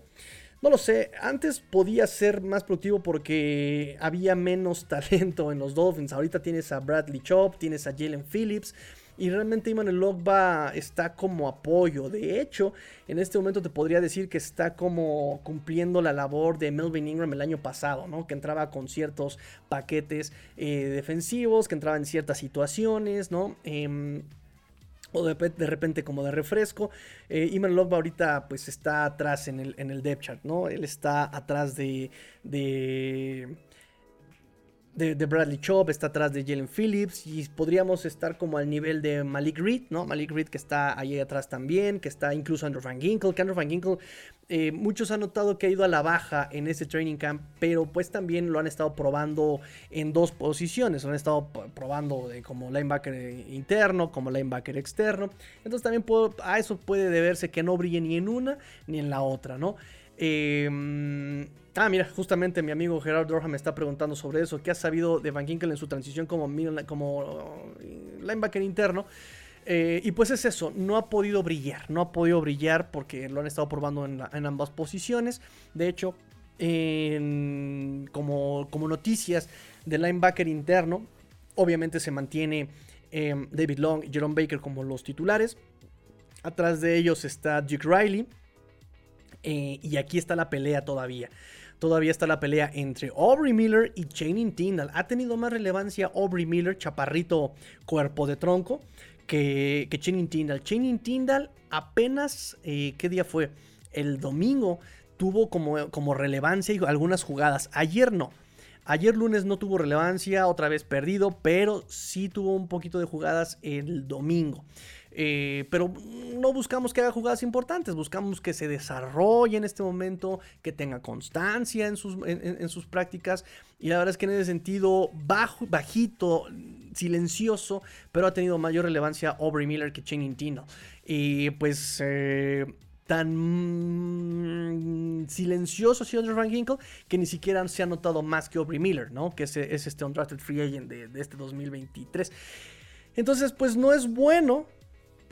Speaker 1: No lo sé, antes podía ser más productivo porque había menos talento en los Dolphins. Ahorita tienes a Bradley Chop, tienes a Jalen Phillips. Y realmente Iman Logba está como apoyo. De hecho, en este momento te podría decir que está como cumpliendo la labor de Melvin Ingram el año pasado, ¿no? Que entraba con ciertos paquetes eh, defensivos, que entraba en ciertas situaciones, ¿no? Em, o de, repente como de refresco. Eh, Iman Logba ahorita pues está atrás en el, en el depth chart, ¿no? Él está atrás de, de de, Bradley Chop, está atrás de Jalen Phillips y podríamos estar como al nivel de Malik Reed, ¿no? Malik Reed que está ahí atrás también, que está incluso Andrew Van Ginkle, que Andrew Van Ginkle, eh, muchos han notado que ha ido a la baja en ese training camp, pero pues también lo han estado probando en dos posiciones, lo han estado probando como linebacker interno, como linebacker externo, entonces también a eso puede deberse que no brille ni en una ni en la otra, ¿no? Eh, Ah, mira, justamente mi amigo Gerard Dorham me está preguntando sobre eso. ¿Qué ha sabido de Van Ginkel en su transición como, eh, linebacker interno? Eh, y pues es eso, no ha podido brillar, no ha podido brillar porque lo han estado probando en, ambas posiciones. De hecho, como, noticias de linebacker interno, obviamente se mantiene em, David Long y Jerome Baker como los titulares. Atrás de ellos está Duke Riley. Eh, y aquí está la pelea todavía todavía está la pelea entre Aubrey Miller y Channing Tyndall. Ha tenido más relevancia Aubrey Miller, chaparrito cuerpo de tronco, que, que Channing Tyndall. Channing Tyndall apenas, eh, ¿qué día fue? El domingo tuvo como, como relevancia algunas jugadas. Ayer no. Ayer lunes no tuvo relevancia, otra vez perdido, pero sí tuvo un poquito de jugadas el domingo. Eh, pero no buscamos que haga jugadas importantes, buscamos que se desarrolle en este momento, que tenga constancia en sus, en, sus prácticas. Y la verdad es que en ese sentido, bajo, bajito, silencioso, pero ha tenido mayor relevancia Aubrey Miller que Channing Tino. Y pues... Eh, tan silencioso ha sido Andrew Van Ginkle que ni siquiera se ha notado más que Aubrey Miller, ¿no? Que es, es este undrafted free agent de, de, este 2023. Entonces, pues no es bueno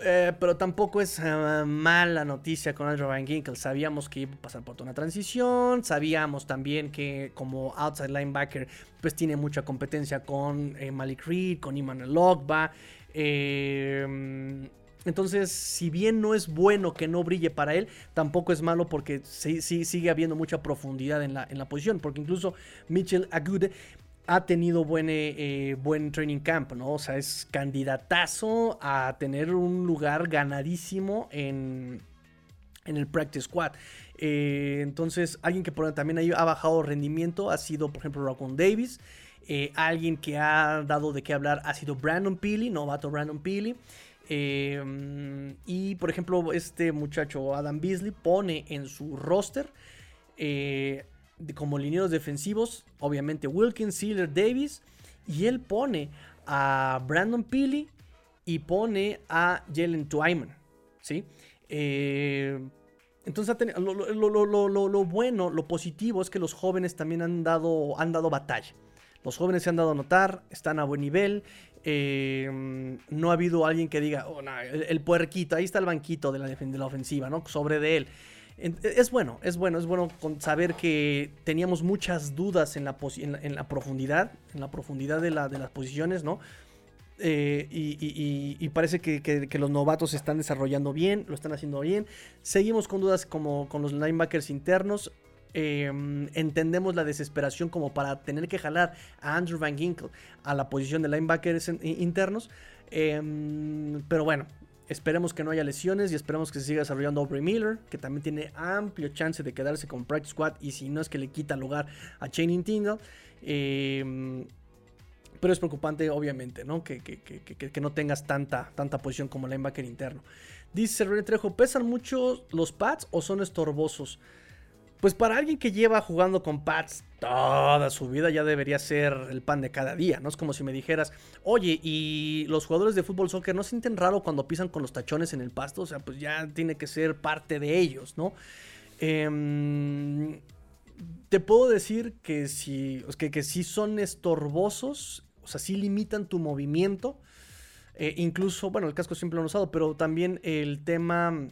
Speaker 1: eh, pero tampoco es uh, mala noticia con Andrew Van Ginkle. Sabíamos que iba a pasar por toda una transición. Sabíamos también que como outside linebacker, pues tiene mucha competencia con eh, Malik Reed, con Iman Logba. Eh, entonces, si bien no es bueno que no brille para él, tampoco es malo porque sí, sigue habiendo mucha profundidad en la, en la posición. Porque incluso Mitchell Agude ha tenido buen, eh, eh, buen training camp, ¿no? O sea, es candidatazo a tener un lugar ganadísimo en, en el practice squad. Eh, entonces, alguien que también ha bajado rendimiento ha sido, por ejemplo, Rocco Davis. alguien que ha dado de qué hablar ha sido Brandon Peely, novato Brandon Peely. y por ejemplo, este muchacho Adam Beasley pone en su roster como linieros defensivos, obviamente Wilkins, Sealer, Davis Y él pone a Brandon Peely y pone a Jalen Twyman, ¿sí? Eh, entonces, lo, bueno, lo positivo es que los jóvenes también han dado, han dado batalla. Los jóvenes se han dado a notar, están a buen nivel. Eh, no ha habido alguien que diga, oh, el, puerquito, ahí está el banquito de la, de la ofensiva, ¿no? Sobre de él. Es bueno, es bueno, es bueno saber que teníamos muchas dudas en la, en la, profundidad, en la profundidad de, la, de las posiciones, ¿no? Eh, y, parece que, los novatos se están desarrollando bien, lo están haciendo bien. Seguimos con dudas como con los linebackers internos. Em, entendemos la desesperación como para tener que jalar a Andrew Van Ginkle a la posición de linebackers internos. Em, pero bueno, esperemos que no haya lesiones y esperemos que se siga desarrollando Aubrey Miller, que también tiene amplio chance de quedarse con Practice Squad y si no es que le quita lugar a Channing Tingle. Em, pero es preocupante, obviamente, ¿no? Que, que, no tengas tanta, tanta posición como linebacker interno. Dice René Trejo, ¿pesan mucho los pads o son estorbosos? Pues para alguien que lleva jugando con pads toda su vida ya debería ser el pan de cada día, ¿no? Es como si me dijeras, oye, ¿y los jugadores de fútbol soccer no sienten raro cuando pisan con los tachones en el pasto? O sea, pues ya tiene que ser parte de ellos, ¿no? Em, te puedo decir que si, que, que son estorbosos o sea, sí limitan tu movimiento. Eh, incluso, bueno, el casco siempre lo han usado, pero también el tema...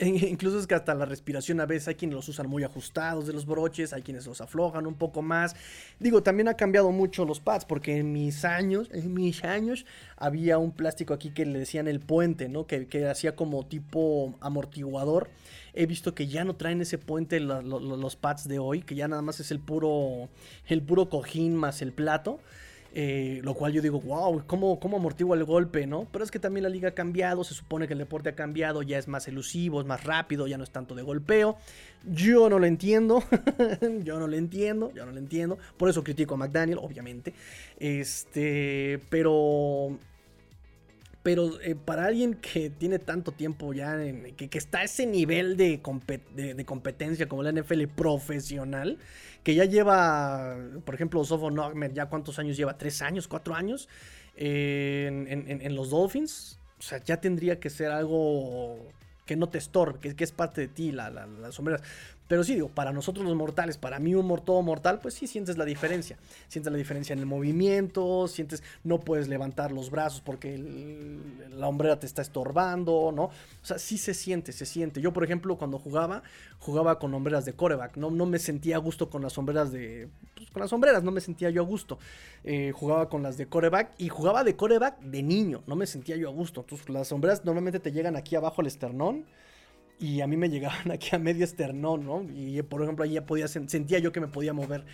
Speaker 1: Incluso es que hasta la respiración a veces hay quienes los usan muy ajustados de los broches, hay quienes los aflojan un poco más. Digo, también ha cambiado mucho los pads, porque en mis años, en mis años, había un plástico aquí que le decían el puente, ¿no? Que, que hacía como tipo amortiguador. He visto que ya no traen ese puente los pads de hoy, que ya nada más es el puro, el puro cojín más el plato. Eh, lo cual yo digo, wow, ¿cómo, ¿cómo amortigua el golpe, no? Pero es que también la liga ha cambiado, se supone que el deporte ha cambiado, ya es más elusivo, es más rápido, ya no es tanto de golpeo. Yo no lo entiendo, yo no lo entiendo, yo no lo entiendo. Por eso critico a McDaniel, obviamente. Este, pero pero eh, para alguien que tiene tanto tiempo ya, que, está a ese nivel de, competencia como la NFL profesional, que ya lleva, por ejemplo, Sofo Nogmer, ya cuántos años lleva, tres años, cuatro años en, los Dolphins, o sea, ya tendría que ser algo que no te estorbe, que, es parte de ti, las sombreras. Pero sí, digo, para nosotros los mortales, para mí un mortal mortal, pues sí sientes la diferencia. Sientes la diferencia en el movimiento, sientes, no puedes levantar los brazos porque la hombrera te está estorbando, ¿no? O sea, sí se siente, se siente. Yo, por ejemplo, cuando jugaba, jugaba con hombreras de coreback, no, no me sentía a gusto con las sombreras de... Pues, con las sombreras no me sentía yo a gusto. Eh, jugaba con las de coreback y jugaba de coreback de niño, no me sentía yo a gusto. Entonces, las sombreras normalmente te llegan aquí abajo al esternón y a mí me llegaban aquí a medio esternón, ¿no? Y por ejemplo, ahí ya podía, sentía yo que me podía mover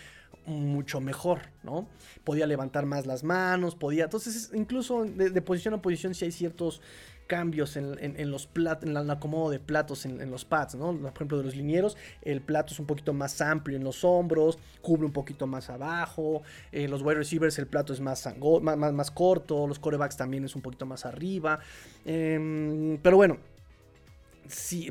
Speaker 1: mucho mejor, ¿no? Podía levantar más las manos, podía, entonces incluso de, posición a posición sí hay ciertos cambios en, los platos, en el acomodo de platos en, los pads, ¿no? Por ejemplo, de los linieros, el plato es un poquito más amplio en los hombros, cubre un poquito más abajo, en los wide receivers el plato es más, más, más, corto, los corebacks también es un poquito más arriba, em, pero bueno,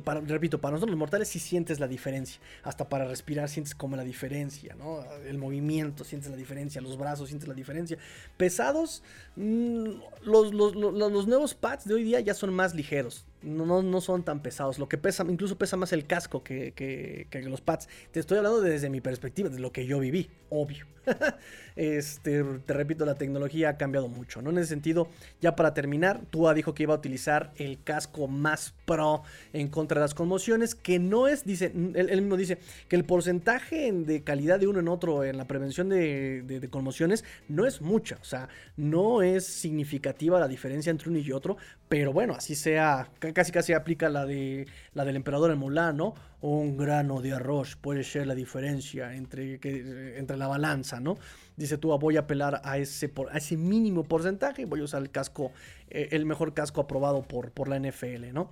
Speaker 1: para, repito, para nosotros los mortales sí sientes la diferencia. Hasta para respirar sientes como la diferencia, ¿no? El movimiento sientes la diferencia, los brazos sientes la diferencia. Pesados, mm, los, los, nuevos pads de hoy día ya son más ligeros. No, no, son tan pesados. Lo que pesa, incluso pesa más el casco que, que, los pads. Te estoy hablando desde mi perspectiva, de lo que yo viví, obvio. este, te repito, la tecnología ha cambiado mucho, ¿no? En ese sentido, ya para terminar, Tua dijo que iba a utilizar el casco más pro en contra de las conmociones, que no es, dice, él, mismo dice, que el porcentaje de calidad de uno en otro en la prevención de, conmociones no es mucha, o sea, no es significativa la diferencia entre uno y otro, pero bueno, así sea, casi casi aplica la de la del emperador en Mulan, ¿no? Un grano de arroz puede ser la diferencia entre, que, entre la balanza, ¿no? Dice tú, voy a apelar a ese, por, a ese mínimo porcentaje y voy a usar el casco, eh, el mejor casco aprobado por, por la NFL, ¿no?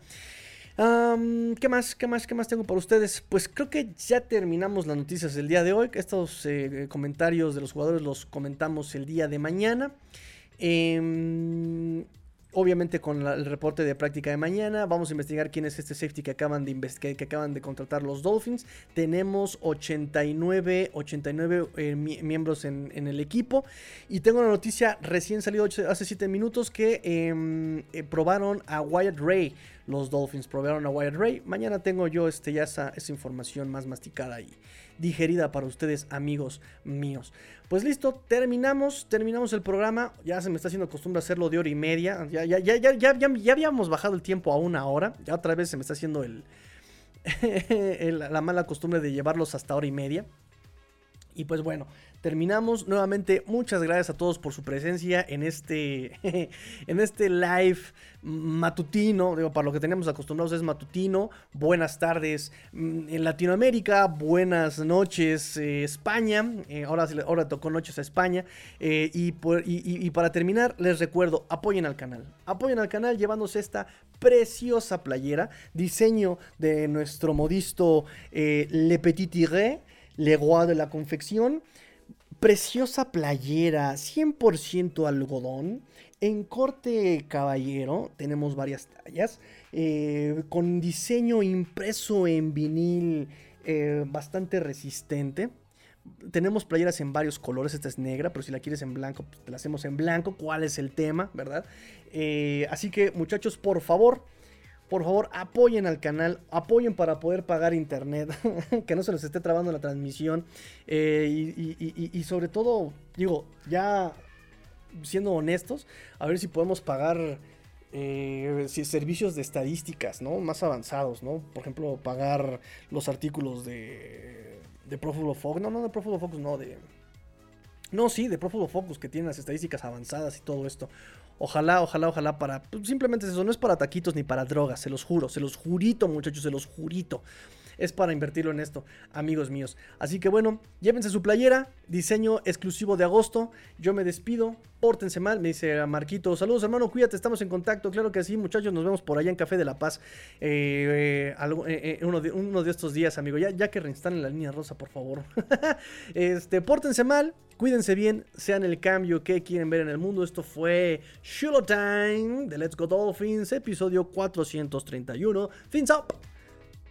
Speaker 1: ¿Qué más? ¿Qué más? ¿Qué más tengo para ustedes? Pues creo que ya terminamos las noticias del día de hoy. Estos eh, comentarios de los jugadores los comentamos el día de mañana. Eh, obviamente con el reporte de práctica de mañana, vamos a investigar quién es este safety que acaban de, que, acaban de contratar los Dolphins. Tenemos 89, 89 eh, miembros en, el equipo. Y tengo una noticia recién salido hace 7 minutos que em, eh, probaron a Wyatt Ray. Los Dolphins probaron a Wyatt Ray. Mañana tengo yo este, ya esa, esa información más masticada y digerida para ustedes, amigos míos. Pues listo, terminamos, terminamos el programa. Ya se me está haciendo costumbre hacerlo de hora y media. Ya, ya, ya, ya, ya, habíamos bajado el tiempo a una hora. Ya otra vez se me está haciendo el, la mala costumbre de llevarlos hasta hora y media. Y pues bueno, terminamos. Nuevamente, muchas gracias a todos por su presencia en este, en este live matutino. Digo, para lo que tenemos acostumbrados es matutino. Buenas tardes mm, en Latinoamérica, buenas noches eh, España. Eh, ahora, ahora tocó noches a España. Eh, y, y, para terminar, les recuerdo, apoyen al canal. Apoyen al canal llevándose esta preciosa playera. Diseño de nuestro modisto Le Petit Tiré, Le Roi de la Confección. Preciosa playera, 100% algodón. En corte caballero tenemos varias tallas. Eh, con diseño impreso en vinil eh, bastante resistente. Tenemos playeras en varios colores. Esta es negra, pero si la quieres en blanco, pues te la hacemos en blanco. ¿Cuál es el tema, verdad? Eh, así que, muchachos, por favor, por favor, apoyen al canal, apoyen para poder pagar internet, que no se les esté trabando la transmisión. Eh, y, sobre todo, digo, ya siendo honestos, a ver si podemos pagar eh, servicios de estadísticas, ¿no? Más avanzados, ¿no? Por ejemplo, pagar los artículos de, de Profulo Focus. No, no, de Profulo Focus, no, de... No, sí, de Profulo Focus, que tienen las estadísticas avanzadas y todo esto. Ojalá, ojalá, ojalá para... Pues, simplemente eso, no es para taquitos ni para drogas, se los juro, se los jurito muchachos, se los jurito. Es para invertirlo en esto, amigos míos. Así que bueno, llévense su playera, diseño exclusivo de agosto. Yo me despido, pórtense mal, me dice Marquito. Saludos hermano, cuídate, estamos en contacto. Claro que sí, muchachos, nos vemos por allá en Café de la Paz. Eh, eh, eh, uno, de, estos días, amigo. Ya, ya que reinstalen la línea rosa, por favor. este, pórtense mal, Cuídense bien, sean el cambio que quieren ver en el mundo. Esto fue Shulo Time de Let's Go Dolphins, episodio 431. Fins up.